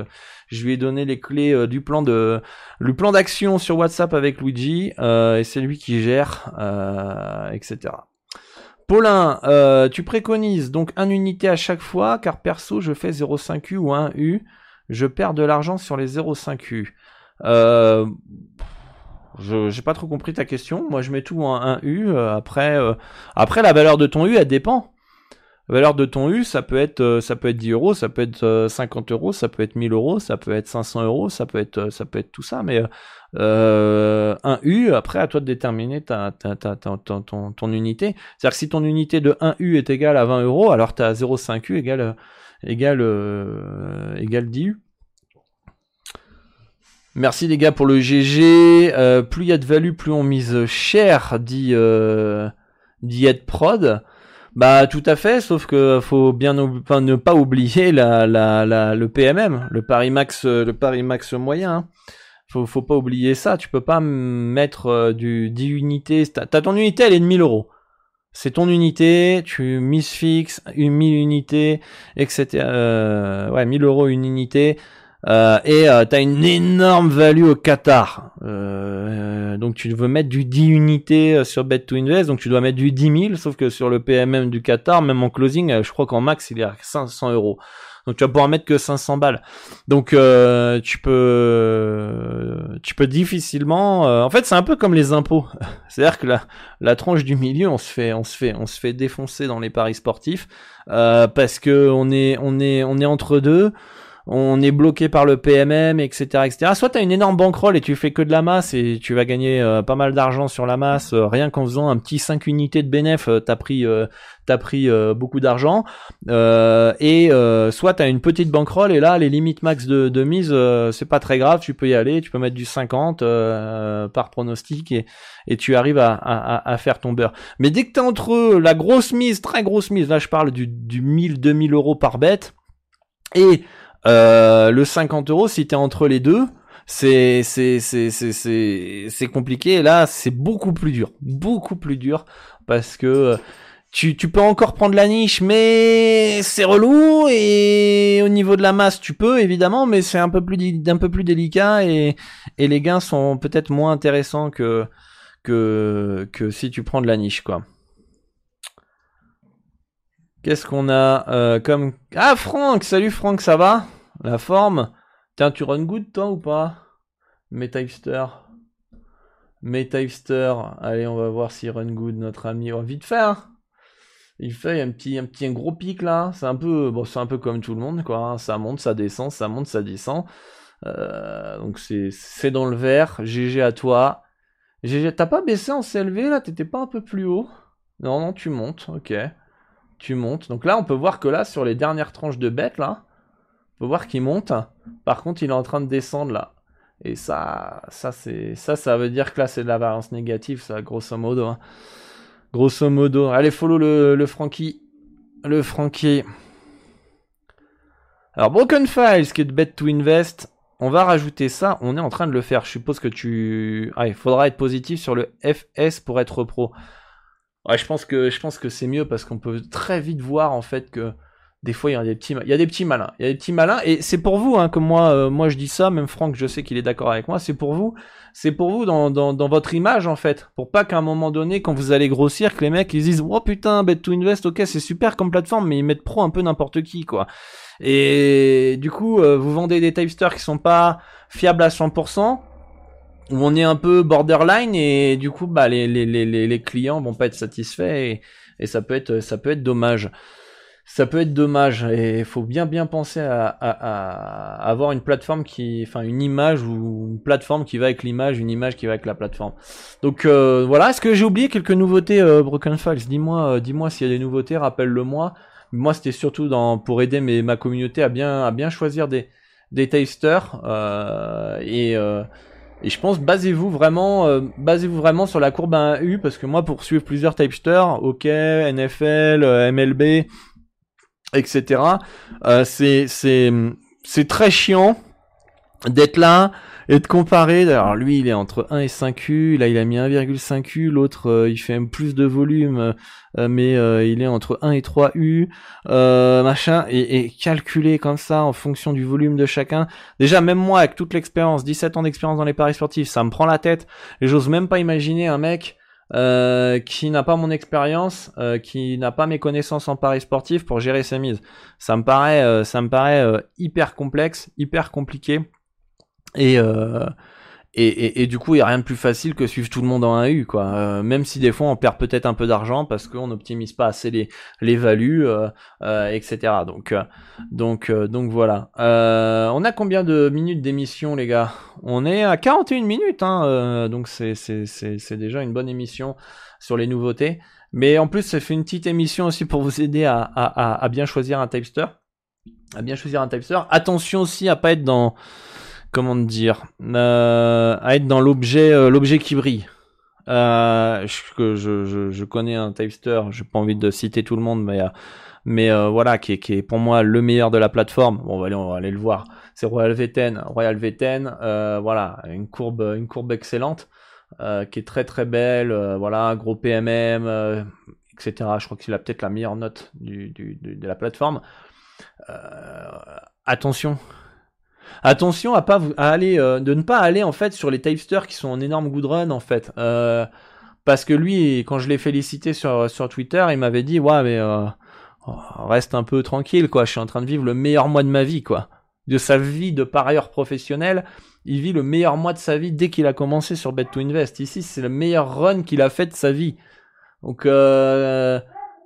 je lui ai donné les clés du plan de le plan d'action sur WhatsApp avec Luigi et c'est lui qui gère, etc. Paulin, euh, tu préconises donc un unité à chaque fois, car perso, je fais 0,5U ou 1U. Je perds de l'argent sur les 0,5U. Euh, je j'ai pas trop compris ta question. Moi, je mets tout en 1U. Euh, après, euh, après, la valeur de ton U, elle dépend. La valeur de ton U, ça peut être, ça peut être 10 euros, ça peut être 50 euros, ça peut être 1000 euros, ça peut être 500 euros, ça peut être, ça peut être tout ça. Mais euh, un U, après à toi de déterminer ta, ta, ta, ton, ton, unité. C'est-à-dire que si ton unité de 1 U est égale à 20 euros, alors tu as 0,5 U égale, égale, euh, égale 10 U. Merci les gars pour le GG. Euh, plus il y a de value, plus on mise cher, dit, euh, dit Ed Prod. Bah tout à fait, sauf que faut bien ne pas oublier la, la, le PMM, le Paris Max, le Paris Max moyen. Hein. Faut, faut pas oublier ça. Tu peux pas mettre euh, du 10 unités. T'as, ton unité, elle est de 1000 euros. C'est ton unité, tu mises fixe, une 1000 unités, etc. Euh, ouais, 1000 euros une unité. Euh, et euh, tu as une énorme value au Qatar. Euh, donc tu veux mettre du 10 unités sur Bet to Invest, donc tu dois mettre du 10 000, sauf que sur le PMM du Qatar, même en closing, je crois qu'en max il est à 500 euros. Donc tu vas pouvoir mettre que 500 balles. Donc euh, tu peux tu peux difficilement euh, en fait c'est un peu comme les impôts. C'est-à-dire que la, la tranche du milieu, on se fait on se fait on se fait défoncer dans les paris sportifs euh, parce que on est on est on est entre deux on est bloqué par le PMM, etc., etc. Soit t'as une énorme bankroll et tu fais que de la masse et tu vas gagner euh, pas mal d'argent sur la masse, euh, rien qu'en faisant un petit 5 unités de bénéf, euh, t'as pris, t'as pris beaucoup d'argent. et soit t'as une petite bankroll et là les limites max de, de mise, c'est pas très grave, tu peux y aller, tu peux mettre du 50 par pronostic et, et tu arrives à, à, faire ton beurre. Mais dès que t'es entre la grosse mise, très grosse mise, là je parle du, du 1000-2000 euros par bête, et euh, le 50 euros, si t'es entre les deux, c'est c'est c'est c'est c'est compliqué. Là, c'est beaucoup plus dur, beaucoup plus dur parce que tu, tu peux encore prendre la niche, mais c'est relou et au niveau de la masse, tu peux évidemment, mais c'est un peu plus un peu plus délicat et, et les gains sont peut-être moins intéressants que que que si tu prends de la niche quoi. Qu'est-ce qu'on a euh, comme ah Franck, salut Franck, ça va? La forme? Tiens, tu run good toi ou pas? Metahipster. Metahipster. Allez, on va voir si run good notre ami. Oh, vite fait. Hein il fait un petit, un petit un gros pic là. C'est un peu, bon, c'est un peu comme tout le monde quoi. Hein. Ça monte, ça descend, ça monte, ça descend. Euh, donc c'est, c'est dans le vert. GG à toi. GG, t'as pas baissé en CLV là? T'étais pas un peu plus haut? Non, non, tu montes. Ok, tu montes. Donc là, on peut voir que là, sur les dernières tranches de bête là, on peut voir qu'il monte. Par contre, il est en train de descendre là. Et ça, ça c'est, ça, ça veut dire que là, c'est de la variance négative, ça, grosso modo. Hein. Grosso modo. Allez, follow le, Frankie. Le Frankie. Alors, Broken Files, qui est de Bet to Invest. On va rajouter ça. On est en train de le faire. Je suppose que tu. Ah, il faudra être positif sur le FS pour être pro. Ouais, je pense que je pense que c'est mieux parce qu'on peut très vite voir en fait que des fois il y a des petits malins. Il y a des petits malins et c'est pour vous hein, que moi euh, moi je dis ça même Franck je sais qu'il est d'accord avec moi c'est pour vous c'est pour vous dans, votre image en fait. Pour pas qu'à un moment donné quand vous allez grossir que les mecs ils disent oh putain bet to invest ok c'est super comme plateforme mais ils mettent pro un peu n'importe qui quoi. Et du coup euh, vous vendez des typesters qui sont pas fiables à 100% où on est un peu borderline et du coup bah les, les, les, les clients vont pas être satisfaits et, ça peut être ça peut être dommage ça peut être dommage et il faut bien bien penser à, avoir une plateforme qui, enfin une image ou une plateforme qui va avec l'image, une image qui va avec la plateforme. Donc euh, voilà, est-ce que j'ai oublié quelques nouveautés euh, Broken Files? Dis-moi, euh, dis-moi s'il y a des nouveautés, rappelle-le-moi. Moi, c'était surtout dans pour aider mes, ma communauté à bien à bien choisir des des tasters et et je pense basez-vous vraiment basez-vous vraiment sur la courbe 1U parce que moi pour suivre plusieurs tasters, OK, NFL, MLB etc. Euh, c'est c'est c'est très chiant d'être là et de comparer. Alors lui, il est entre 1 et 5U, là il a mis 1,5U, l'autre euh, il fait plus de volume, euh, mais il est entre 1 et 3U, machin, et, et calculer comme ça en fonction du volume de chacun. Déjà, même moi, avec toute l'expérience, 17 ans d'expérience dans les paris sportifs, ça me prend la tête, et j'ose même pas imaginer un mec euh, qui n'a pas mon expérience, euh, qui n'a pas mes connaissances en paris sportif pour gérer ses mises. Ça me paraît, euh, ça me paraît hyper complexe, hyper compliqué. Et, et, et, du coup, il n'y a rien de plus facile que suivre tout le monde en 1U, quoi. Euh, même si des fois on perd peut-être un peu d'argent parce qu'on n'optimise pas assez les, les values, euh, euh, etc. Donc, donc, donc voilà. on a combien de minutes d'émission, les gars? On est à 41 minutes, hein, donc c'est, c'est, c'est, c'est déjà une bonne émission sur les nouveautés. Mais en plus, ça fait une petite émission aussi pour vous aider à, à, à bien choisir un typester. À bien choisir un typester. Attention aussi à pas être dans comment dire, euh, à être dans l'objet, euh, l'objet qui brille. Euh, je, connais un typester, j'ai pas envie de citer tout le monde, mais voilà, qui est, pour moi le meilleur de la plateforme. Bon, on va aller, le voir. C'est Royal V10. Royal V10, voilà, une courbe, excellente, qui est très très belle. voilà, gros PMM, etc. Je crois qu'il a peut-être la meilleure note de la plateforme. attention, Attention à pas à aller, euh, de ne pas aller en fait sur les typesters qui sont en énorme good run en fait. Euh, parce que lui, quand je l'ai félicité sur, sur Twitter, il m'avait dit ouais mais euh, reste un peu tranquille quoi. Je suis en train de vivre le meilleur mois de ma vie quoi. De sa vie de parieur professionnel, il vit le meilleur mois de sa vie dès qu'il a commencé sur Bet to Invest. Ici, c'est le meilleur run qu'il a fait de sa vie. Donc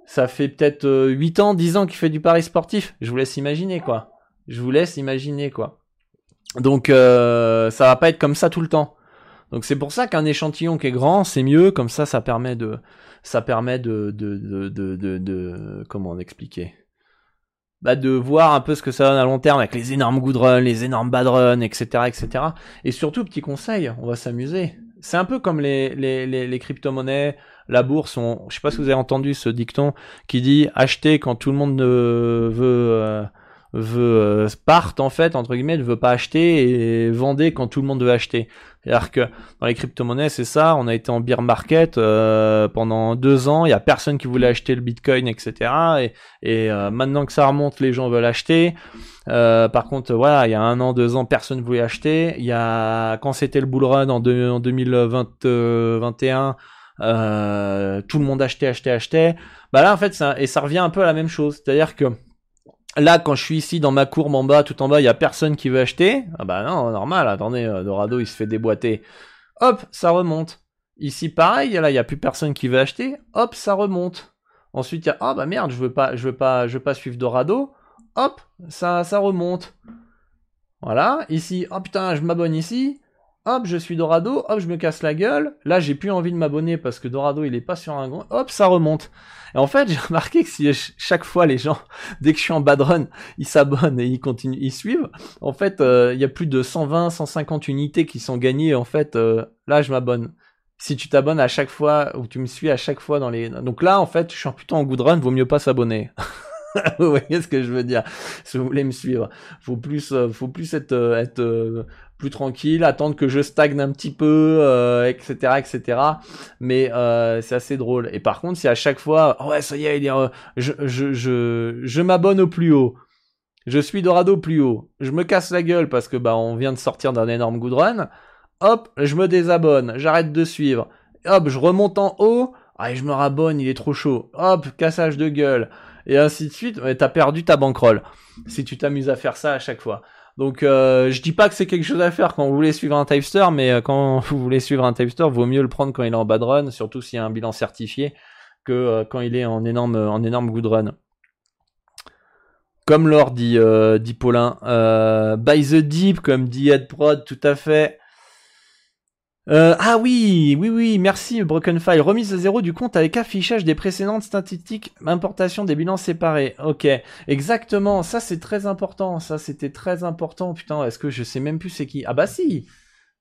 ça fait peut-être 8 ans, 10 ans qu'il fait du pari sportif. Je vous laisse imaginer quoi. Je vous laisse imaginer quoi. Donc euh, ça va pas être comme ça tout le temps. Donc c'est pour ça qu'un échantillon qui est grand, c'est mieux, comme ça ça permet de ça permet de de de de, de, de comment expliquer? Bah, de voir un peu ce que ça donne à long terme avec les énormes good runs, les énormes bad runs, etc., etc. Et surtout, petit conseil, on va s'amuser. C'est un peu comme les, les, les, crypto-monnaies, la bourse. On, je sais pas si vous avez entendu ce dicton qui dit acheter quand tout le monde veut, euh, veut part en fait entre guillemets, ne veut pas acheter et vendez quand tout le monde veut acheter. C'est-à-dire que dans les crypto-monnaies, c'est ça. On a été en bear market pendant deux ans. Il y a personne qui voulait acheter le Bitcoin, etc. Et, et maintenant que ça remonte, les gens veulent acheter. Euh, par contre, voilà, il y a un an, deux ans, personne ne voulait acheter. Il y a quand c'était le bull run en, en 2021, euh, tout le monde achetait, achetait, achetait. Bah là, en fait, ça, et ça revient un peu à la même chose. C'est-à-dire que là, quand je suis ici dans ma courbe en bas, tout en bas, il y a personne qui veut acheter. Ah bah non, normal. Attendez, euh, Dorado, il se fait déboîter. Hop, ça remonte. Ici, pareil. Là, il y a plus personne qui veut acheter. Hop, ça remonte. Ensuite, il y a ah bah merde, je veux pas, je veux pas, je veux pas suivre Dorado hop, ça, ça remonte. Voilà, ici, oh putain, je m'abonne ici. Hop, je suis Dorado, hop, je me casse la gueule. Là, j'ai plus envie de m'abonner parce que Dorado, il est pas sur un grand. Hop, ça remonte. Et en fait, j'ai remarqué que si chaque fois les gens, dès que je suis en bad run, ils s'abonnent et ils continuent, ils suivent. En fait, euh, il y a plus de 120, 150 unités qui sont gagnées. En fait, euh, là, je m'abonne. Si tu t'abonnes à chaque fois ou tu me suis à chaque fois dans les. Donc là, en fait, je suis plutôt en good run, vaut mieux pas s'abonner. vous voyez ce que je veux dire? Si vous voulez me suivre, faut plus, euh, faut plus être, être plus tranquille, attendre que je stagne un petit peu, etc., etc. Mais c'est assez drôle. Et par contre, si à chaque fois, ouais, ça y est, je, m'abonne au plus haut. Je suis Dorado plus haut. Je me casse la gueule parce que bah on vient de sortir d'un énorme good run. Hop, je me désabonne, j'arrête de suivre. Hop, je remonte en haut. Ah, je me rabonne, il est trop chaud. Hop, cassage de gueule et ainsi de suite, t'as perdu ta bankroll si tu t'amuses à faire ça à chaque fois. Donc euh, je dis pas que c'est quelque chose à faire quand vous voulez suivre un typester, mais euh, quand vous voulez suivre un typester, vaut mieux le prendre quand il est en bad run, surtout s'il y a un bilan certifié, que euh, quand il est en énorme en énorme good run. Comme l'or dit, dit Paulin, by the deep, comme dit Ed Prod, tout à fait. Euh, ah oui, oui, oui, merci Broken File. Remise à zéro du compte avec affichage des précédentes statistiques, importation des bilans séparés. Ok, exactement, ça c'est très important, ça c'était très important. Putain, est-ce que je sais même plus c'est qui? Ah bah si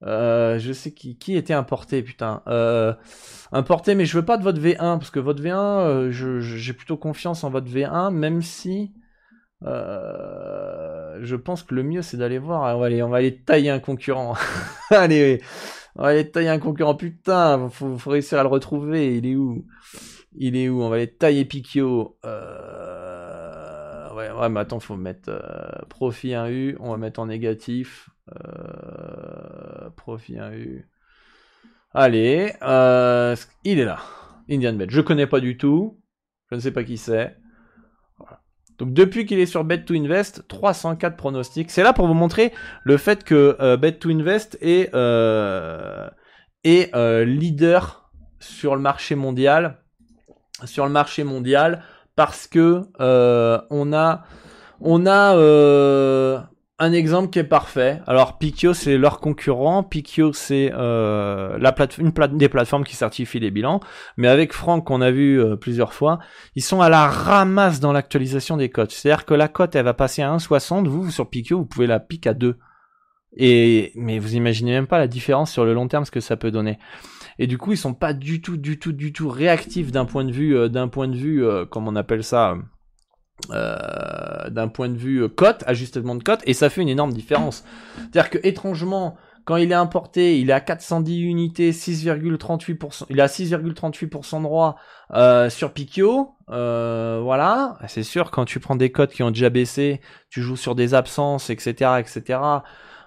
euh, je sais qui, qui était importé, putain. Euh, importé, mais je veux pas de votre V1, parce que votre V1, euh, j'ai plutôt confiance en votre V1, même si... Euh, je pense que le mieux c'est d'aller voir. On va aller, on va aller tailler un concurrent. allez, on va aller tailler un concurrent. Putain, faut, faut réussir à le retrouver. Il est où? Il est où? On va aller tailler Pikio. Euh... Ouais, mais attends, faut mettre euh, profit 1U. On va mettre en négatif. Euh... Profit 1U. Allez, il est là? Indian Bet. Je connais pas du tout. Je ne sais pas qui c'est. Donc depuis qu'il est sur Bet to Invest, 304 pronostics. C'est là pour vous montrer le fait que euh, Bet to Invest est, euh, est euh, leader sur le marché mondial, sur le marché mondial, parce que on a on a un exemple qui est parfait. Alors Pikio c'est leur concurrent, Pikio c'est euh, la plate une des plateformes qui certifient les bilans, mais avec Franck qu'on a vu euh, plusieurs fois, ils sont à la ramasse dans l'actualisation des cotes. C'est-à-dire que la cote elle va passer à 1,60, vous sur Pikio vous pouvez la piquer à 2. Et mais vous imaginez même pas la différence sur le long terme ce que ça peut donner. Et du coup ils sont pas du tout du tout du tout réactifs d'un point de vue euh, d'un point de vue comme on appelle ça euh, d'un point de vue euh, cote, ajustement de cote, et ça fait une énorme différence. C'est-à-dire que étrangement, quand il est importé, il est à 410 unités, 6,38%, il est à 6,38% de droit euh, sur Pikio. Euh, voilà, c'est sûr quand tu prends des cotes qui ont déjà baissé, tu joues sur des absences, etc., etc.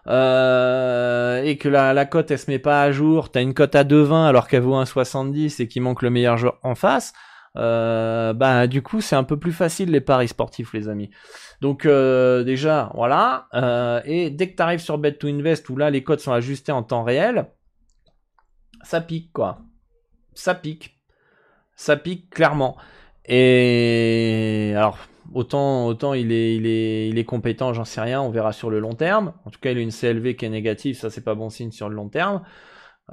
Et que la, la cote elle se met pas à jour, t'as une cote à 2,20 alors qu'elle vaut 1,70 et qu'il manque le meilleur joueur en face bah du coup c'est un peu plus facile les paris sportifs les amis. Donc euh, déjà voilà, euh, et dès que tu arrives sur Bet to Invest où là les codes sont ajustés en temps réel, ça pique quoi. Ça pique. Ça pique clairement. Et alors autant autant il est il est il est compétent, j'en sais rien, on verra sur le long terme. En tout cas, il a une CLV qui est négative, ça c'est pas bon signe sur le long terme.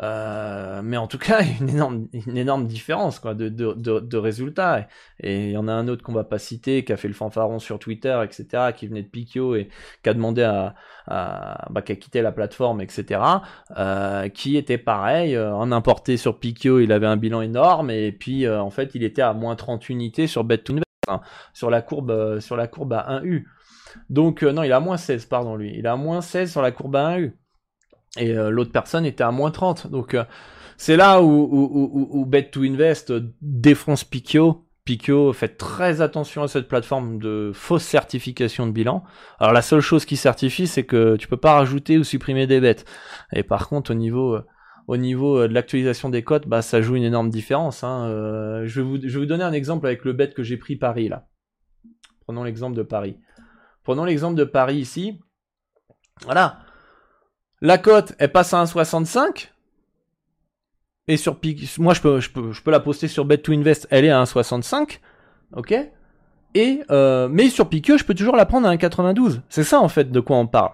Euh, mais en tout cas, une énorme, une énorme différence quoi, de, de, de, résultats. Et il y en a un autre qu'on va pas citer, qui a fait le fanfaron sur Twitter, etc., qui venait de Pikio et qui a demandé à, à bah, qui a quitté la plateforme, etc., euh, qui était pareil, euh, en importé sur Pikio, il avait un bilan énorme, et puis en fait, il était à moins 30 unités sur bet enfin sur la courbe sur la courbe à 1U. Donc non, il à moins 16, pardon lui. Il à moins 16 sur la courbe à 1U. Et l'autre personne était à moins 30. Donc c'est là où, où, où, Bet to Invest défonce Picchio. Picchio, fait très attention à cette plateforme de fausse certification de bilan. Alors la seule chose qui certifie, c'est que tu peux pas rajouter ou supprimer des bêtes. Et par contre, au niveau au niveau de l'actualisation des cotes, bah ça joue une énorme différence. Hein. Euh, je, vais vous, je vais vous donner un exemple avec le bet que j'ai pris Paris là. Prenons l'exemple de Paris. Prenons l'exemple de Paris ici. Voilà. La cote, elle passe à 1,65. Et sur moi je peux, la poster sur Bet to Invest, elle est à 1,65, ok. Et euh, mais sur Piqueux, je peux toujours la prendre à 1,92. C'est ça en fait de quoi on parle.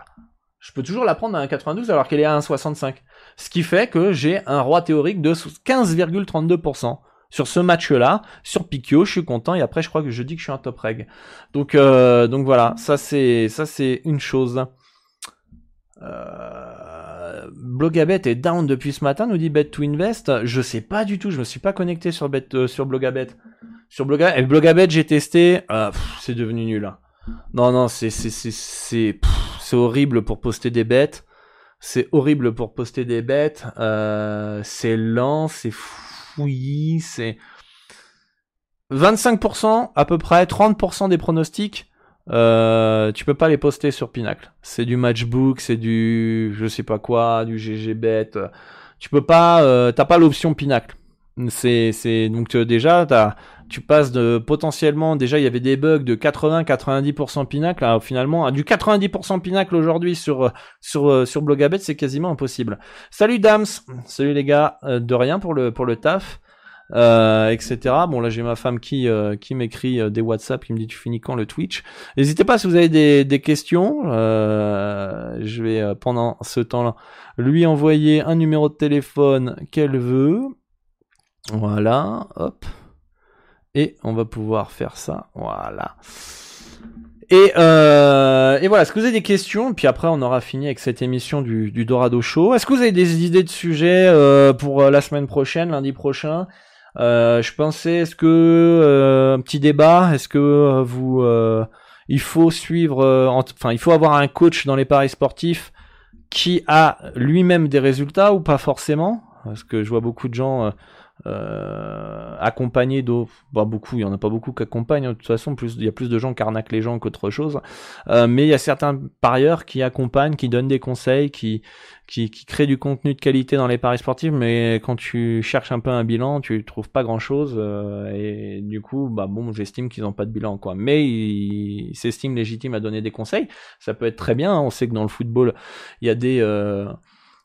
Je peux toujours la prendre à 1,92 alors qu'elle est à 1,65. Ce qui fait que j'ai un roi théorique de 15,32%. Sur ce match-là, sur Piquio, je suis content et après je crois que je dis que je suis un top reg. Donc euh, voilà, ça c'est ça c'est une chose. Euh, Blogabet est down depuis ce matin, nous dit Bet to Invest. Je sais pas du tout, je me suis pas connecté sur Bet, euh, sur Blogabet. Sur Blogabet, Blogabet j'ai testé, euh, c'est devenu nul. Hein. Non non, c'est horrible pour poster des bêtes. C'est horrible pour poster des bêtes. Euh, c'est lent, c'est fouillis, c'est 25% à peu près, 30% des pronostics euh, tu peux pas les poster sur Pinacle. C'est du matchbook, c'est du je sais pas quoi, du GGBet. Tu peux pas, euh, t'as pas l'option Pinacle. C'est c'est donc euh, déjà t'as tu passes de potentiellement déjà il y avait des bugs de 80-90% Pinacle finalement à du 90% Pinacle aujourd'hui sur sur sur Blogabet c'est quasiment impossible. Salut Dams, salut les gars, de rien pour le pour le taf. Euh, etc. Bon là j'ai ma femme qui euh, qui m'écrit euh, des WhatsApp, qui me dit tu finis quand le Twitch? N'hésitez pas si vous avez des, des questions. je vais pendant ce temps-là lui envoyer un numéro de téléphone qu'elle veut. Voilà, hop. Et on va pouvoir faire ça. Voilà. Et, et voilà, est-ce que vous avez des questions? Puis après, on aura fini avec cette émission du, du Dorado Show. Est-ce que vous avez des idées de sujets euh, pour la semaine prochaine, lundi prochain? Euh, je pensais, est-ce que euh, un petit débat, est-ce que euh, vous, il faut suivre, enfin, il faut avoir un coach dans les paris sportifs qui a lui-même des résultats ou pas forcément? Parce que je vois beaucoup de gens euh, accompagné bah beaucoup, il y en a pas beaucoup qui accompagnent, hein. de toute façon, plus, il y a plus de gens qui arnaquent les gens qu'autre chose, euh, mais il y a certains parieurs qui accompagnent, qui donnent des conseils, qui, qui, créent du contenu de qualité dans les paris sportifs, mais quand tu cherches un peu un bilan, tu trouves pas grand chose, euh, et du coup, bah bon, j'estime qu'ils ont pas de bilan, quoi, mais ils s'estiment légitimes à donner des conseils, ça peut être très bien, hein. on sait que dans le football, il y a des, euh,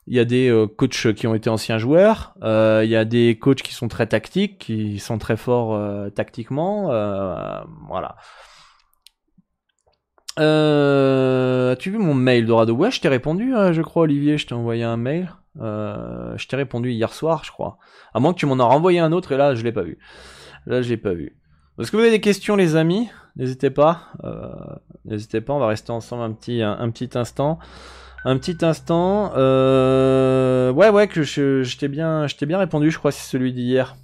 il y a des euh, coachs qui ont été anciens joueurs, euh, il y a des coachs qui sont très tactiques, qui sont très forts euh, tactiquement, voilà. As-tu vu mon mail Dorado? Ouais, je t'ai répondu, je crois Olivier, je t'ai envoyé un mail. je t'ai répondu hier soir, je crois. À moins que tu m'en as renvoyé un autre et là, je l'ai pas vu. Là, je l'ai pas vu. Est-ce que vous avez des questions, les amis? N'hésitez pas. N'hésitez pas, on va rester ensemble un petit, un petit instant. Un petit instant. Euh... Ouais, ouais, que je, t'ai bien, bien répondu, je crois, c'est celui d'hier.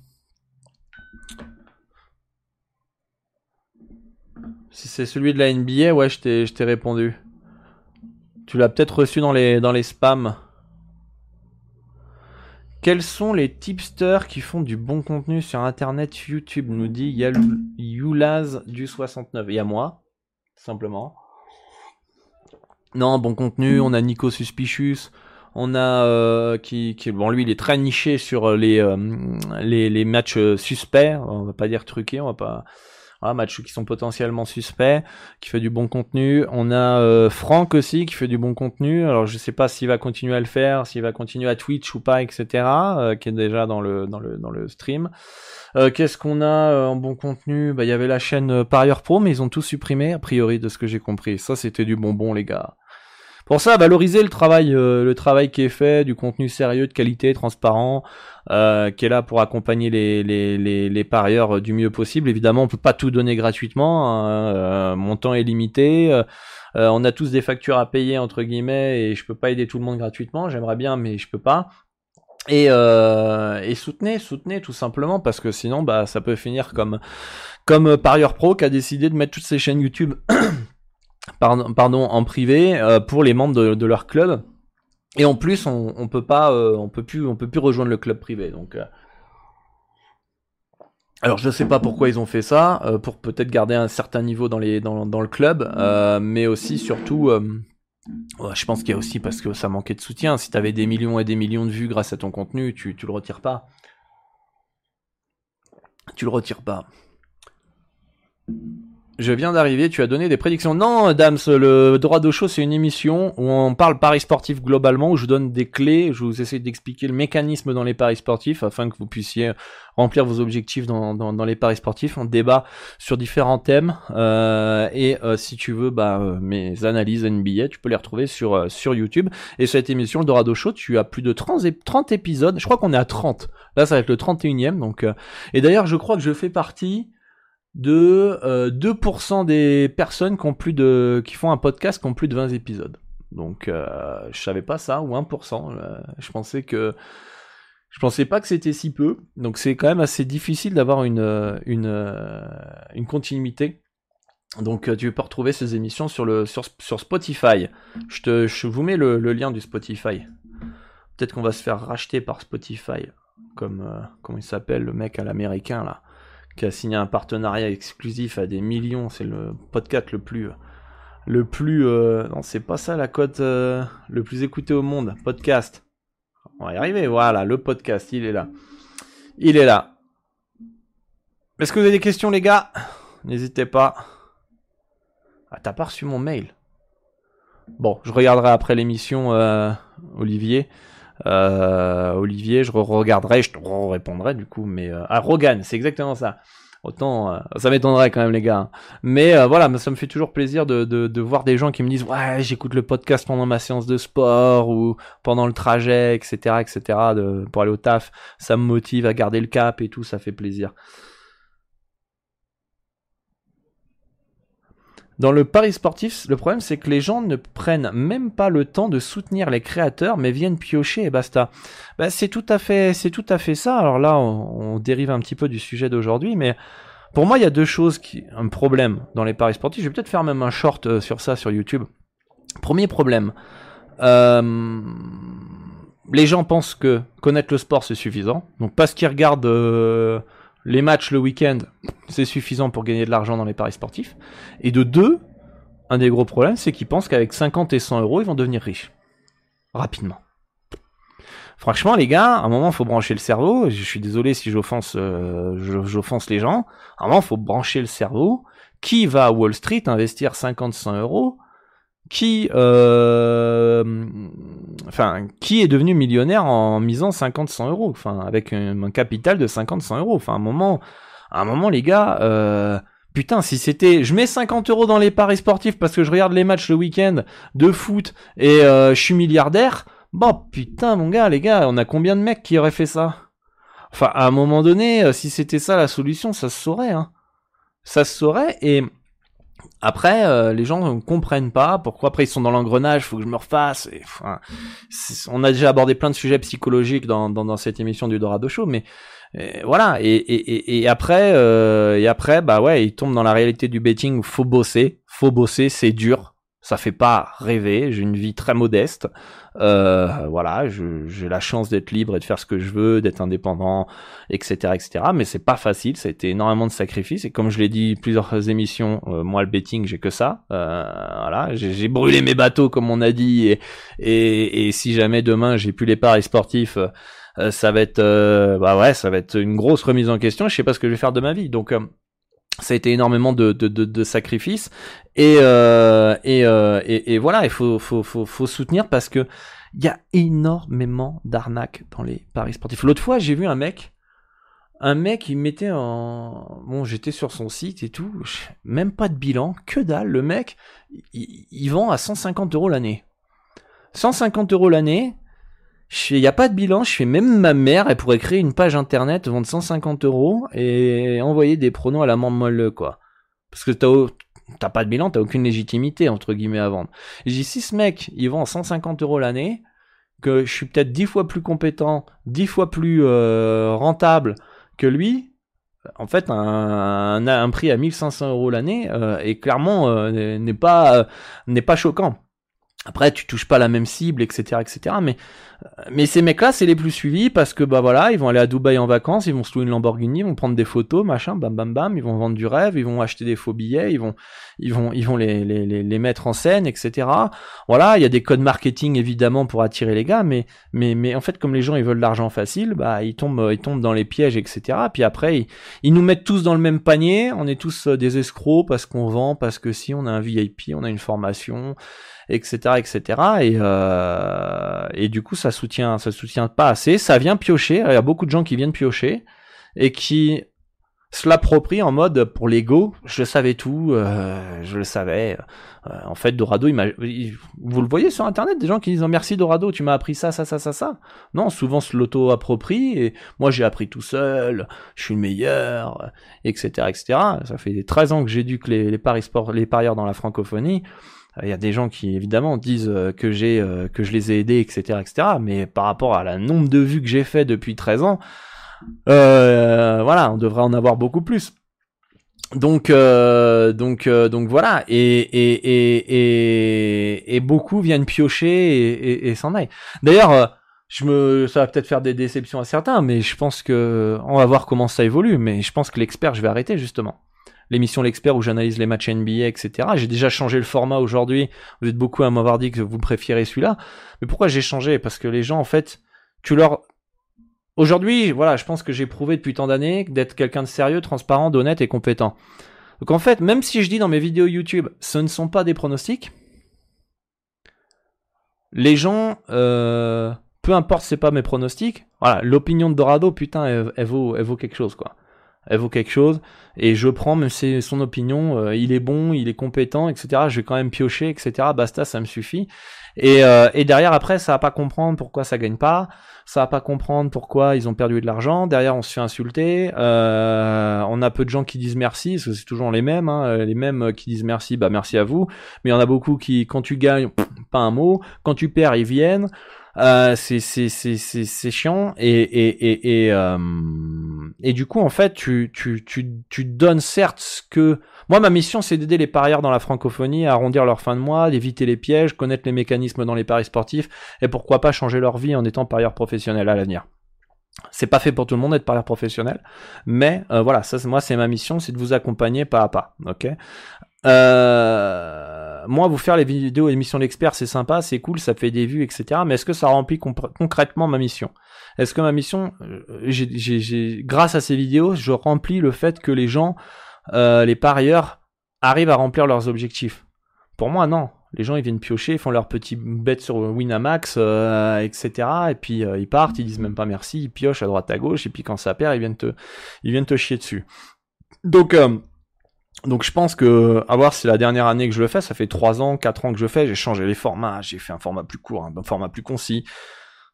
Si c'est celui de la NBA, ouais, je t'ai répondu. Tu l'as peut-être reçu dans les, dans les spams. Quels sont les tipsters qui font du bon contenu sur internet YouTube nous dit Yulaz du 69. Il y a moi, simplement. Non, bon contenu. On a Nico Suspicious. On a euh, qui, qui, bon lui il est très niché sur les euh, les, les, matchs euh, suspects. On va pas dire truqués, on va pas. Voilà, matchs qui sont potentiellement suspects, qui fait du bon contenu. On a euh, Franck aussi qui fait du bon contenu. Alors je sais pas s'il va continuer à le faire, s'il va continuer à Twitch ou pas, etc. qui est déjà dans le dans le dans le stream. Qu'est-ce qu'on a en bon contenu? Bah il y avait la chaîne Parieur Pro, mais ils ont tout supprimé a priori de ce que j'ai compris. Ça c'était du bonbon les gars. Pour ça, valoriser le travail, euh, le travail qui est fait, du contenu sérieux, de qualité, transparent, euh, qui est là pour accompagner les, les, les, les, parieurs euh, du mieux possible. Évidemment, on peut pas tout donner gratuitement. Hein, mon temps est limité. on a tous des factures à payer entre guillemets et je peux pas aider tout le monde gratuitement. J'aimerais bien, mais je peux pas. Et, euh, et soutenez, soutenez tout simplement parce que sinon bah ça peut finir comme comme Parieur Pro qui a décidé de mettre toutes ses chaînes YouTube pardon, pardon en privé euh, pour les membres de, leur club. Et en plus on, on peut pas euh, on peut plus on peut plus rejoindre le club privé donc euh. alors je sais pas pourquoi ils ont fait ça pour peut-être garder un certain niveau dans les dans, dans le club mais aussi surtout je pense qu'il y a aussi parce que ça manquait de soutien. Si t'avais des millions et des millions de vues grâce à ton contenu, tu, tu le retires pas. Tu le retires pas. Je viens d'arriver, tu as donné des prédictions. Non, Dams, le droit de show, c'est une émission où on parle paris sportif globalement, où je donne des clés, je vous essaie d'expliquer le mécanisme dans les paris sportifs afin que vous puissiez remplir vos objectifs dans, dans, dans les paris sportifs. On débat sur différents thèmes euh, et euh, si tu veux, bah, euh, mes analyses NBA, tu peux les retrouver sur, euh, sur YouTube. Et cette émission, le Dorado Show, tu as plus de 30, 30 épisodes. Je crois qu'on est à 30. Là, ça va être le 31e. Donc, euh, et d'ailleurs, je crois que je fais partie de euh, 2% des personnes qui font un podcast qui ont plus de 20 épisodes. Donc euh, je savais pas ça ou 1%. Euh, je pensais pensais pas que c'était si peu. Donc c'est quand même assez difficile d'avoir une continuité. Donc tu peux retrouver ces émissions sur Spotify. Je vous mets le, lien du Spotify. Peut-être qu'on va se faire racheter par Spotify comme euh, il s'appelle le mec à l'américain là qui a signé un partenariat exclusif à des millions. C'est le podcast le plus, le plus, euh, non c'est pas ça la cote euh, le plus écouté au monde. Podcast. On va y arriver. Voilà, le podcast, il est là. Il est là. Est-ce que vous avez des questions, les gars? N'hésitez pas. Ah, t'as pas reçu mon mail? Bon, je regarderai après l'émission, euh, Olivier. Euh, Olivier, je regarderai, je te répondrai du coup, mais euh, ah Rogan, c'est exactement ça. Autant, euh, ça m'étonnerait quand même les gars. Mais euh, voilà, ça me fait toujours plaisir de, de, de, voir des gens qui me disent ouais, j'écoute le podcast pendant ma séance de sport ou pendant le trajet, etc., etc. De, pour aller au taf, ça me motive à garder le cap et tout, ça fait plaisir. Dans le pari sportif, le problème c'est que les gens ne prennent même pas le temps de soutenir les créateurs, mais viennent piocher et basta. Bah, c'est tout à fait, c'est tout à fait ça. Alors là, on, dérive un petit peu du sujet d'aujourd'hui, mais pour moi, il y a deux choses qui, un problème dans les paris sportifs. Je vais peut-être faire même un short euh, sur ça sur YouTube. Premier problème. Euh, les gens pensent que connaître le sport c'est suffisant. Donc parce qu'ils regardent euh, les matchs le week-end, c'est suffisant pour gagner de l'argent dans les paris sportifs. Et de deux, un des gros problèmes, c'est qu'ils pensent qu'avec 50 et 100 euros, ils vont devenir riches. Rapidement. Franchement, les gars, à un moment, faut brancher le cerveau. Je suis désolé si j'offense, euh, j'offense les gens. À un moment, faut brancher le cerveau. Qui va à Wall Street investir 50, 100 euros qui, euh, enfin, qui est devenu millionnaire en misant 50-100 euros, enfin, avec un, capital de 50-100 euros. Enfin, à un moment, à un moment, les gars, euh, putain, si c'était, je mets 50 euros dans les paris sportifs parce que je regarde les matchs le week-end de foot et euh, je suis milliardaire. Bon, putain, mon gars, les gars, on a combien de mecs qui auraient fait ça? Enfin, à un moment donné, euh, si c'était ça la solution, ça se saurait, hein. Ça se saurait et après, euh, les gens ne comprennent pas pourquoi. Après, ils sont dans l'engrenage, faut que je me refasse. Et, enfin, on a déjà abordé plein de sujets psychologiques dans, dans, dans cette émission du Dorado Show, mais et voilà. Et, et, et, après, euh, et après, bah ouais, ils tombent dans la réalité du betting faut bosser, faut bosser, c'est dur. Ça fait pas rêver. J'ai une vie très modeste. Euh, voilà, j'ai la chance d'être libre et de faire ce que je veux, d'être indépendant, etc., etc. Mais c'est pas facile. Ça a été énormément de sacrifices. Et comme je l'ai dit plusieurs émissions, euh, moi le betting, j'ai que ça. Euh, voilà, j'ai brûlé mes bateaux comme on a dit. Et, et, si jamais demain j'ai plus les paris sportifs. Euh, ça va être, euh, bah ouais, ça va être une grosse remise en question. Je sais pas ce que je vais faire de ma vie. Donc euh, ça a été énormément de, sacrifices. Et, euh, euh, et, voilà il faut soutenir parce que il y a énormément d'arnaques dans les paris sportifs. L'autre fois j'ai vu un mec un mec il mettait en bon j'étais sur son site et tout même pas de bilan que dalle le mec il, il vend à 150 euros l'année. 150 euros l'année il n'y a pas de bilan, je fais même ma mère, elle pourrait créer une page internet, vendre 150 euros et envoyer des pronos à la molle, quoi. Parce que t'as, pas de bilan, t'as aucune légitimité, entre guillemets, à vendre. Et j'ai si ce mec, il vend 150 euros l'année, que je suis peut-être dix fois plus compétent, dix fois plus euh, rentable que lui, en fait, un, un, prix à 1500 euros l'année euh, est clairement euh, n'est pas n'est pas choquant. Après, tu touches pas la même cible, etc., etc. Mais, mais ces mecs-là, c'est les plus suivis parce que, bah voilà, ils vont aller à Dubaï en vacances, ils vont se louer une Lamborghini, ils vont prendre des photos, machin, bam, bam, bam, ils vont vendre du rêve, ils vont acheter des faux billets, ils vont, ils vont, ils vont les, les, les, les mettre en scène, etc. Voilà, il y a des codes marketing évidemment pour attirer les gars, mais, mais, mais en fait, comme les gens ils veulent l'argent facile, bah ils tombent, ils tombent dans les pièges, etc. Puis après, ils, ils nous mettent tous dans le même panier. On est tous euh, des escrocs parce qu'on vend, parce que si on a un VIP, on a une formation etc., etc. Et, euh, et du coup, ça soutient, ça soutient pas assez. Ça vient piocher. Il y a beaucoup de gens qui viennent piocher et qui se l'approprient en mode pour l'ego. Je savais tout, euh, je le savais. Euh, en fait, Dorado, il vous le voyez sur Internet, des gens qui disent oh, merci Dorado, tu m'as appris ça, ça, ça, ça, ça. Non, souvent se l'auto-approprie et moi j'ai appris tout seul, je suis le meilleur, etc., etc. Ça fait 13 ans que j'éduque les, les paris sport, les parieurs dans la francophonie. Il y a des gens qui évidemment disent euh, que j'ai euh, que je les ai aidés, etc., etc. Mais par rapport à la nombre de vues que j'ai fait depuis 13 ans, euh, voilà, on devrait en avoir beaucoup plus. Donc donc donc voilà et et, et et beaucoup viennent piocher et, et, s'en aillent. D'ailleurs, je me ça va peut-être faire des déceptions à certains, mais je pense que on va voir comment ça évolue. Mais je pense que l'expert, je vais arrêter justement l'émission L'expert où j'analyse les matchs NBA, etc. J'ai déjà changé le format aujourd'hui. Vous êtes beaucoup à m'avoir dit que vous préférez celui-là. Mais pourquoi j'ai changé? Parce que les gens, en fait, tu leur... Aujourd'hui, voilà, je pense que j'ai prouvé depuis tant d'années d'être quelqu'un de sérieux, transparent, d'honnête et compétent. Donc en fait, même si je dis dans mes vidéos YouTube, ce ne sont pas des pronostics, les gens, euh, peu importe c'est pas mes pronostics, voilà, l'opinion de Dorado, putain, elle, vaut, elle vaut quelque chose, quoi elle vaut quelque chose, et je prends, même c'est son opinion, euh, il est bon, il est compétent, etc. Je vais quand même piocher, etc. Basta, ça me suffit. Et, euh, et derrière, après, ça va pas comprendre pourquoi ça gagne pas, ça va pas comprendre pourquoi ils ont perdu de l'argent. Derrière, on se fait insulter. Euh, on a peu de gens qui disent merci, parce que c'est toujours les mêmes, hein, les mêmes qui disent merci, bah merci à vous. Mais il y en a beaucoup qui, quand tu gagnes, pas un mot. Quand tu perds, ils viennent. Euh, c'est chiant et et et et, euh, et du coup en fait tu tu tu tu donnes certes ce que moi ma mission c'est d'aider les parieurs dans la francophonie à arrondir leur fin de mois, d'éviter les pièges, connaître les mécanismes dans les paris sportifs et pourquoi pas changer leur vie en étant parieur professionnel à l'avenir. C'est pas fait pour tout le monde d'être parieur professionnel, mais euh, voilà, ça moi c'est ma mission, c'est de vous accompagner pas à pas, ok? Euh, moi, vous faire les vidéos et émissions d'experts, c'est sympa, c'est cool, ça fait des vues, etc. Mais est-ce que ça remplit concrètement ma mission? Est-ce que ma mission, euh, grâce à ces vidéos, je remplis le fait que les gens, euh, les parieurs, arrivent à remplir leurs objectifs? Pour moi, non. Les gens, ils viennent piocher, ils font leurs petits bêtes sur Winamax, euh, etc. Et puis ils partent, ils disent même pas merci, ils piochent à droite à gauche, et puis quand ça perd, ils viennent te, ils viennent te chier dessus. Donc donc je pense que à voir si la dernière année que je le fais, ça fait 3 ans, 4 ans que je fais, j'ai changé les formats, j'ai fait un format plus court, un format plus concis.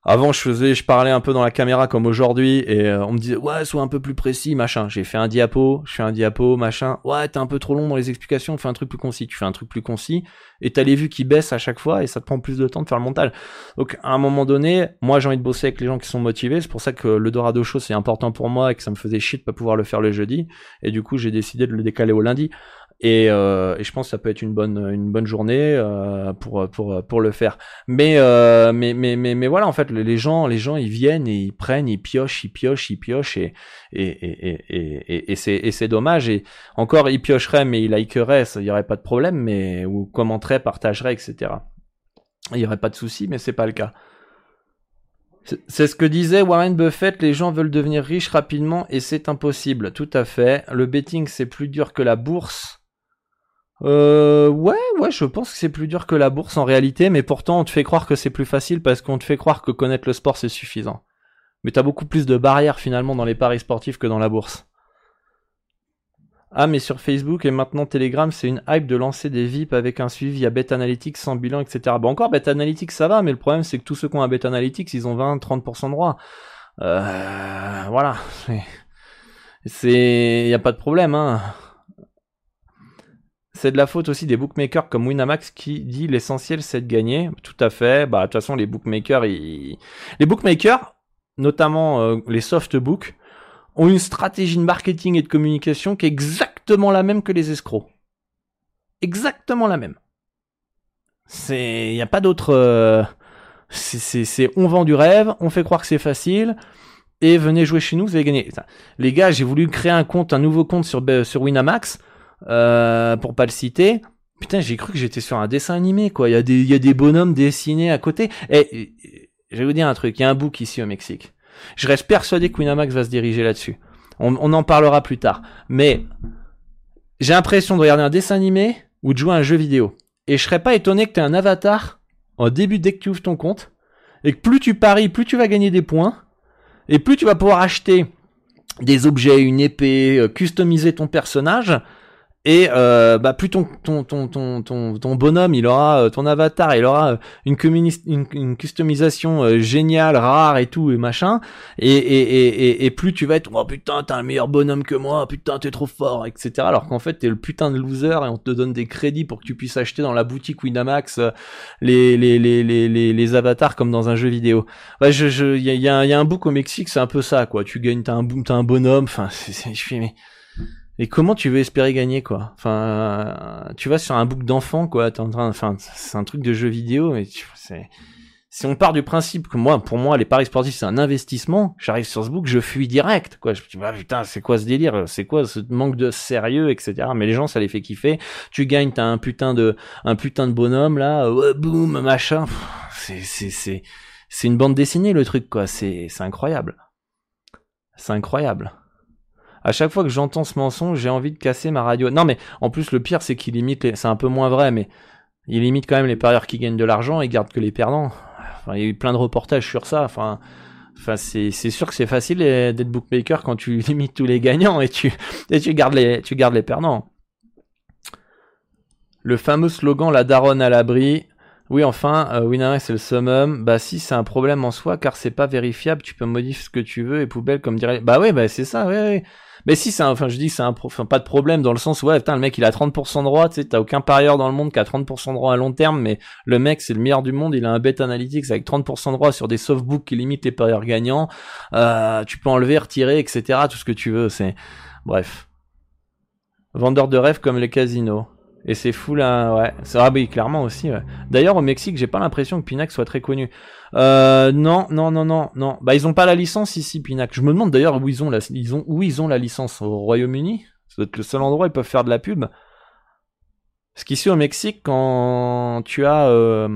Avant, je faisais, je parlais un peu dans la caméra comme aujourd'hui, et euh, on me disait ouais, sois un peu plus précis, machin. J'ai fait un diapo, je fais un diapo, machin. Ouais, t'es un peu trop long dans les explications, fais un truc plus concis. Tu fais un truc plus concis, et t'as les vues qui baissent à chaque fois, et ça te prend plus de temps de faire le montage. Donc à un moment donné, moi j'ai envie de bosser avec les gens qui sont motivés. C'est pour ça que le Dorado Show c'est important pour moi et que ça me faisait chier de pas pouvoir le faire le jeudi. Et du coup, j'ai décidé de le décaler au lundi. Et, euh, et, je pense que ça peut être une bonne une bonne journée euh, pour pour pour le faire. Mais, euh, mais mais mais mais voilà en fait les gens les gens ils viennent et ils prennent ils piochent ils piochent ils piochent et et et et et, c'est et c'est dommage et encore ils piocheraient mais ils likeraient il y aurait pas de problème mais ou commenteraient partageraient etc. Il y aurait pas de souci mais c'est pas le cas. C'est ce que disait Warren Buffett, les gens veulent devenir riches rapidement et c'est impossible. Tout à fait. Le betting c'est plus dur que la bourse. Euh, ouais, ouais, je pense que c'est plus dur que la bourse en réalité, mais pourtant on te fait croire que c'est plus facile parce qu'on te fait croire que connaître le sport c'est suffisant. Mais t'as beaucoup plus de barrières finalement dans les paris sportifs que dans la bourse. Ah, mais sur Facebook et maintenant Telegram, c'est une hype de lancer des VIP avec un suivi à Bet Analytics sans bilan, etc. Bon, encore Bet Analytics, ça va, mais le problème, c'est que tous ceux qui ont un Bet Analytics, ils ont 20-30% de droits. Euh, voilà. C'est, y a pas de problème, hein. C'est de la faute aussi des bookmakers comme Winamax qui dit l'essentiel c'est de gagner. Tout à fait. Bah de toute façon les bookmakers, ils... les bookmakers, notamment euh, les soft books, ont une stratégie de marketing et de communication qui est exactement la même que les escrocs. Exactement la même. C'est, y a pas d'autre. Euh, c'est, on vend du rêve, on fait croire que c'est facile et venez jouer chez nous, vous allez gagner. Les gars, j'ai voulu créer un compte, un nouveau compte sur sur Winamax euh, pour pas le citer. Putain, j'ai cru que j'étais sur un dessin animé, quoi. Il y a des, il y a des bonhommes dessinés à côté. Et, je vais vous dire un truc. Il y a un book ici au Mexique. Je reste persuadé que Winamax va se diriger là-dessus. On, on en parlera plus tard. Mais, j'ai l'impression de regarder un dessin animé ou de jouer à un jeu vidéo. Et je serais pas étonné que tu aies un avatar au début dès que tu ouvres ton compte. Et que plus tu paries, plus tu vas gagner des points. Et plus tu vas pouvoir acheter des objets, une épée, euh, customiser ton personnage. Et euh, bah plus ton ton, ton ton ton bonhomme, il aura euh, ton avatar, il aura euh, une, une, une customisation géniale, rare et tout et machin. Et, et, et, et, plus tu vas être oh putain t'as un meilleur bonhomme que moi, putain t'es trop fort, etc. Alors qu'en fait t'es le putain de loser et on te donne des crédits pour que tu puisses acheter dans la boutique Winamax les les les les les, les avatars comme dans un jeu vidéo. Ouais, je je il y a, y a un book au Mexique, c'est un peu ça quoi. Tu gagnes t'as un t'as un bonhomme, enfin je fais mais et comment tu veux espérer gagner quoi? Enfin, tu vas sur un book d'enfant quoi. T'es en train, enfin, c'est un truc de jeu vidéo. Mais c'est, si on part du principe que moi, pour moi, les paris sportifs c'est un investissement, j'arrive sur ce book, je fuis direct quoi. Je me dis bah putain, c'est quoi ce délire? C'est quoi ce manque de sérieux, etc. Mais les gens, ça les fait kiffer. Tu gagnes, t'as un putain de, un putain de bonhomme là, ouais, boum, machin. C'est, c'est, c'est, c'est une bande dessinée le truc quoi. C'est, c'est incroyable. C'est incroyable à chaque fois que j'entends ce mensonge, j'ai envie de casser ma radio. Non, mais en plus, le pire, c'est qu'il limite, c'est un peu moins vrai, mais il limite quand même les parieurs qui gagnent de l'argent et garde que les perdants. Enfin, il y a eu plein de reportages sur ça. Enfin, enfin, c'est, c'est sûr que c'est facile d'être bookmaker quand tu limites tous les gagnants et tu, et tu gardes les, tu gardes les perdants. Le fameux slogan La daronne à l'abri. Oui, enfin, euh, Winamax c'est le summum. Bah si, c'est un problème en soi, car c'est pas vérifiable. Tu peux modifier ce que tu veux et poubelle comme dirait. Bah oui, bah c'est ça. Oui, oui. Mais si, c'est enfin, je dis, c'est un, enfin, pas de problème dans le sens où, ouais, putain, le mec, il a 30% de droit, tu sais, t'as aucun parieur dans le monde qui a 30% de droit à long terme, mais le mec, c'est le meilleur du monde, il a un bet analytics avec 30% de droit sur des softbooks qui limitent les parieurs gagnants, euh, tu peux enlever, retirer, etc., tout ce que tu veux, c'est, bref. Vendeur de rêves comme les casinos. Et c'est fou là, ouais. Ah oui, clairement aussi. Ouais. D'ailleurs, au Mexique, j'ai pas l'impression que Pinac soit très connu. Euh, non, non, non, non, non. Bah, ils ont pas la licence ici, Pinac. Je me demande d'ailleurs où ils ont la, ils ont, où ils ont la licence au Royaume-Uni? C'est le seul endroit où ils peuvent faire de la pub. Parce qu'ici au Mexique, quand tu as euh,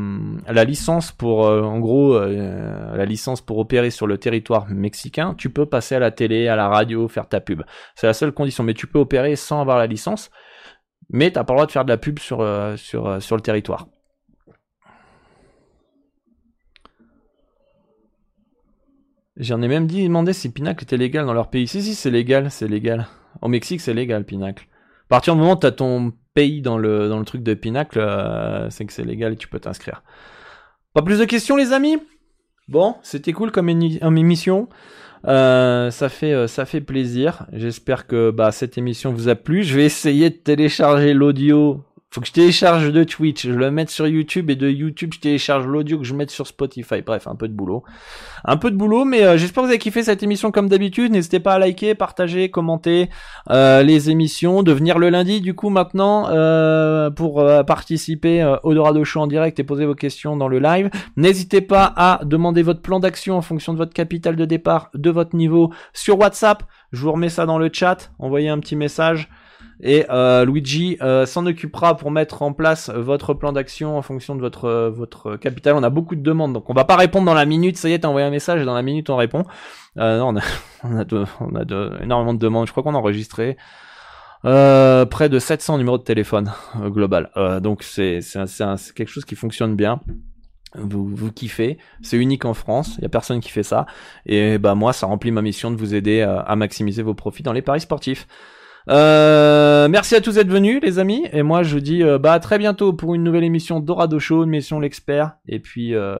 la licence pour, euh, en gros, euh, la licence pour opérer sur le territoire mexicain, tu peux passer à la télé, à la radio, faire ta pub. C'est la seule condition. Mais tu peux opérer sans avoir la licence mais t'as pas le droit de faire de la pub sur, sur, sur le territoire. J'en ai même dit, demandé si Pinacle était légal dans leur pays. Si, si, c'est légal, c'est légal. Au Mexique, c'est légal, Pinacle. À partir du moment où t'as ton pays dans le, truc de Pinacle, euh, c'est que c'est légal et tu peux t'inscrire. Pas plus de questions, les amis? Bon, c'était cool comme émission. Euh, ça fait euh, ça fait plaisir. J'espère que bah, cette émission vous a plu. Je vais essayer de télécharger l'audio faut que je télécharge de Twitch, je le mette sur YouTube et de YouTube je télécharge l'audio que je mette sur Spotify. Bref, un peu de boulot. Un peu de boulot, mais euh, j'espère que vous avez kiffé cette émission comme d'habitude. N'hésitez pas à liker, partager, commenter euh, les émissions, de venir le lundi du coup maintenant euh, pour participer au Dorado Show en direct et poser vos questions dans le live. N'hésitez pas à demander votre plan d'action en fonction de votre capital de départ, de votre niveau sur WhatsApp. Je vous remets ça dans le chat. Envoyez un petit message. Et euh, Luigi euh, s'en occupera pour mettre en place votre plan d'action en fonction de votre euh, votre capital. On a beaucoup de demandes, donc on va pas répondre dans la minute. Ça y est, t'as envoyé un message et dans la minute on répond. non, on a on a, de, on a de, énormément de demandes. Je crois qu'on a enregistré près de 700 numéros de téléphone global. donc c'est c'est quelque chose qui fonctionne bien. Vous, vous kiffez, c'est unique en France, il y a personne qui fait ça, et bah moi ça remplit ma mission de vous aider à maximiser vos profits dans les paris sportifs. Euh, merci à tous d'être venus, les amis. Et moi, je dis euh, bah à très bientôt pour une nouvelle émission Dorado Show, une mission l'expert. Et puis. Euh,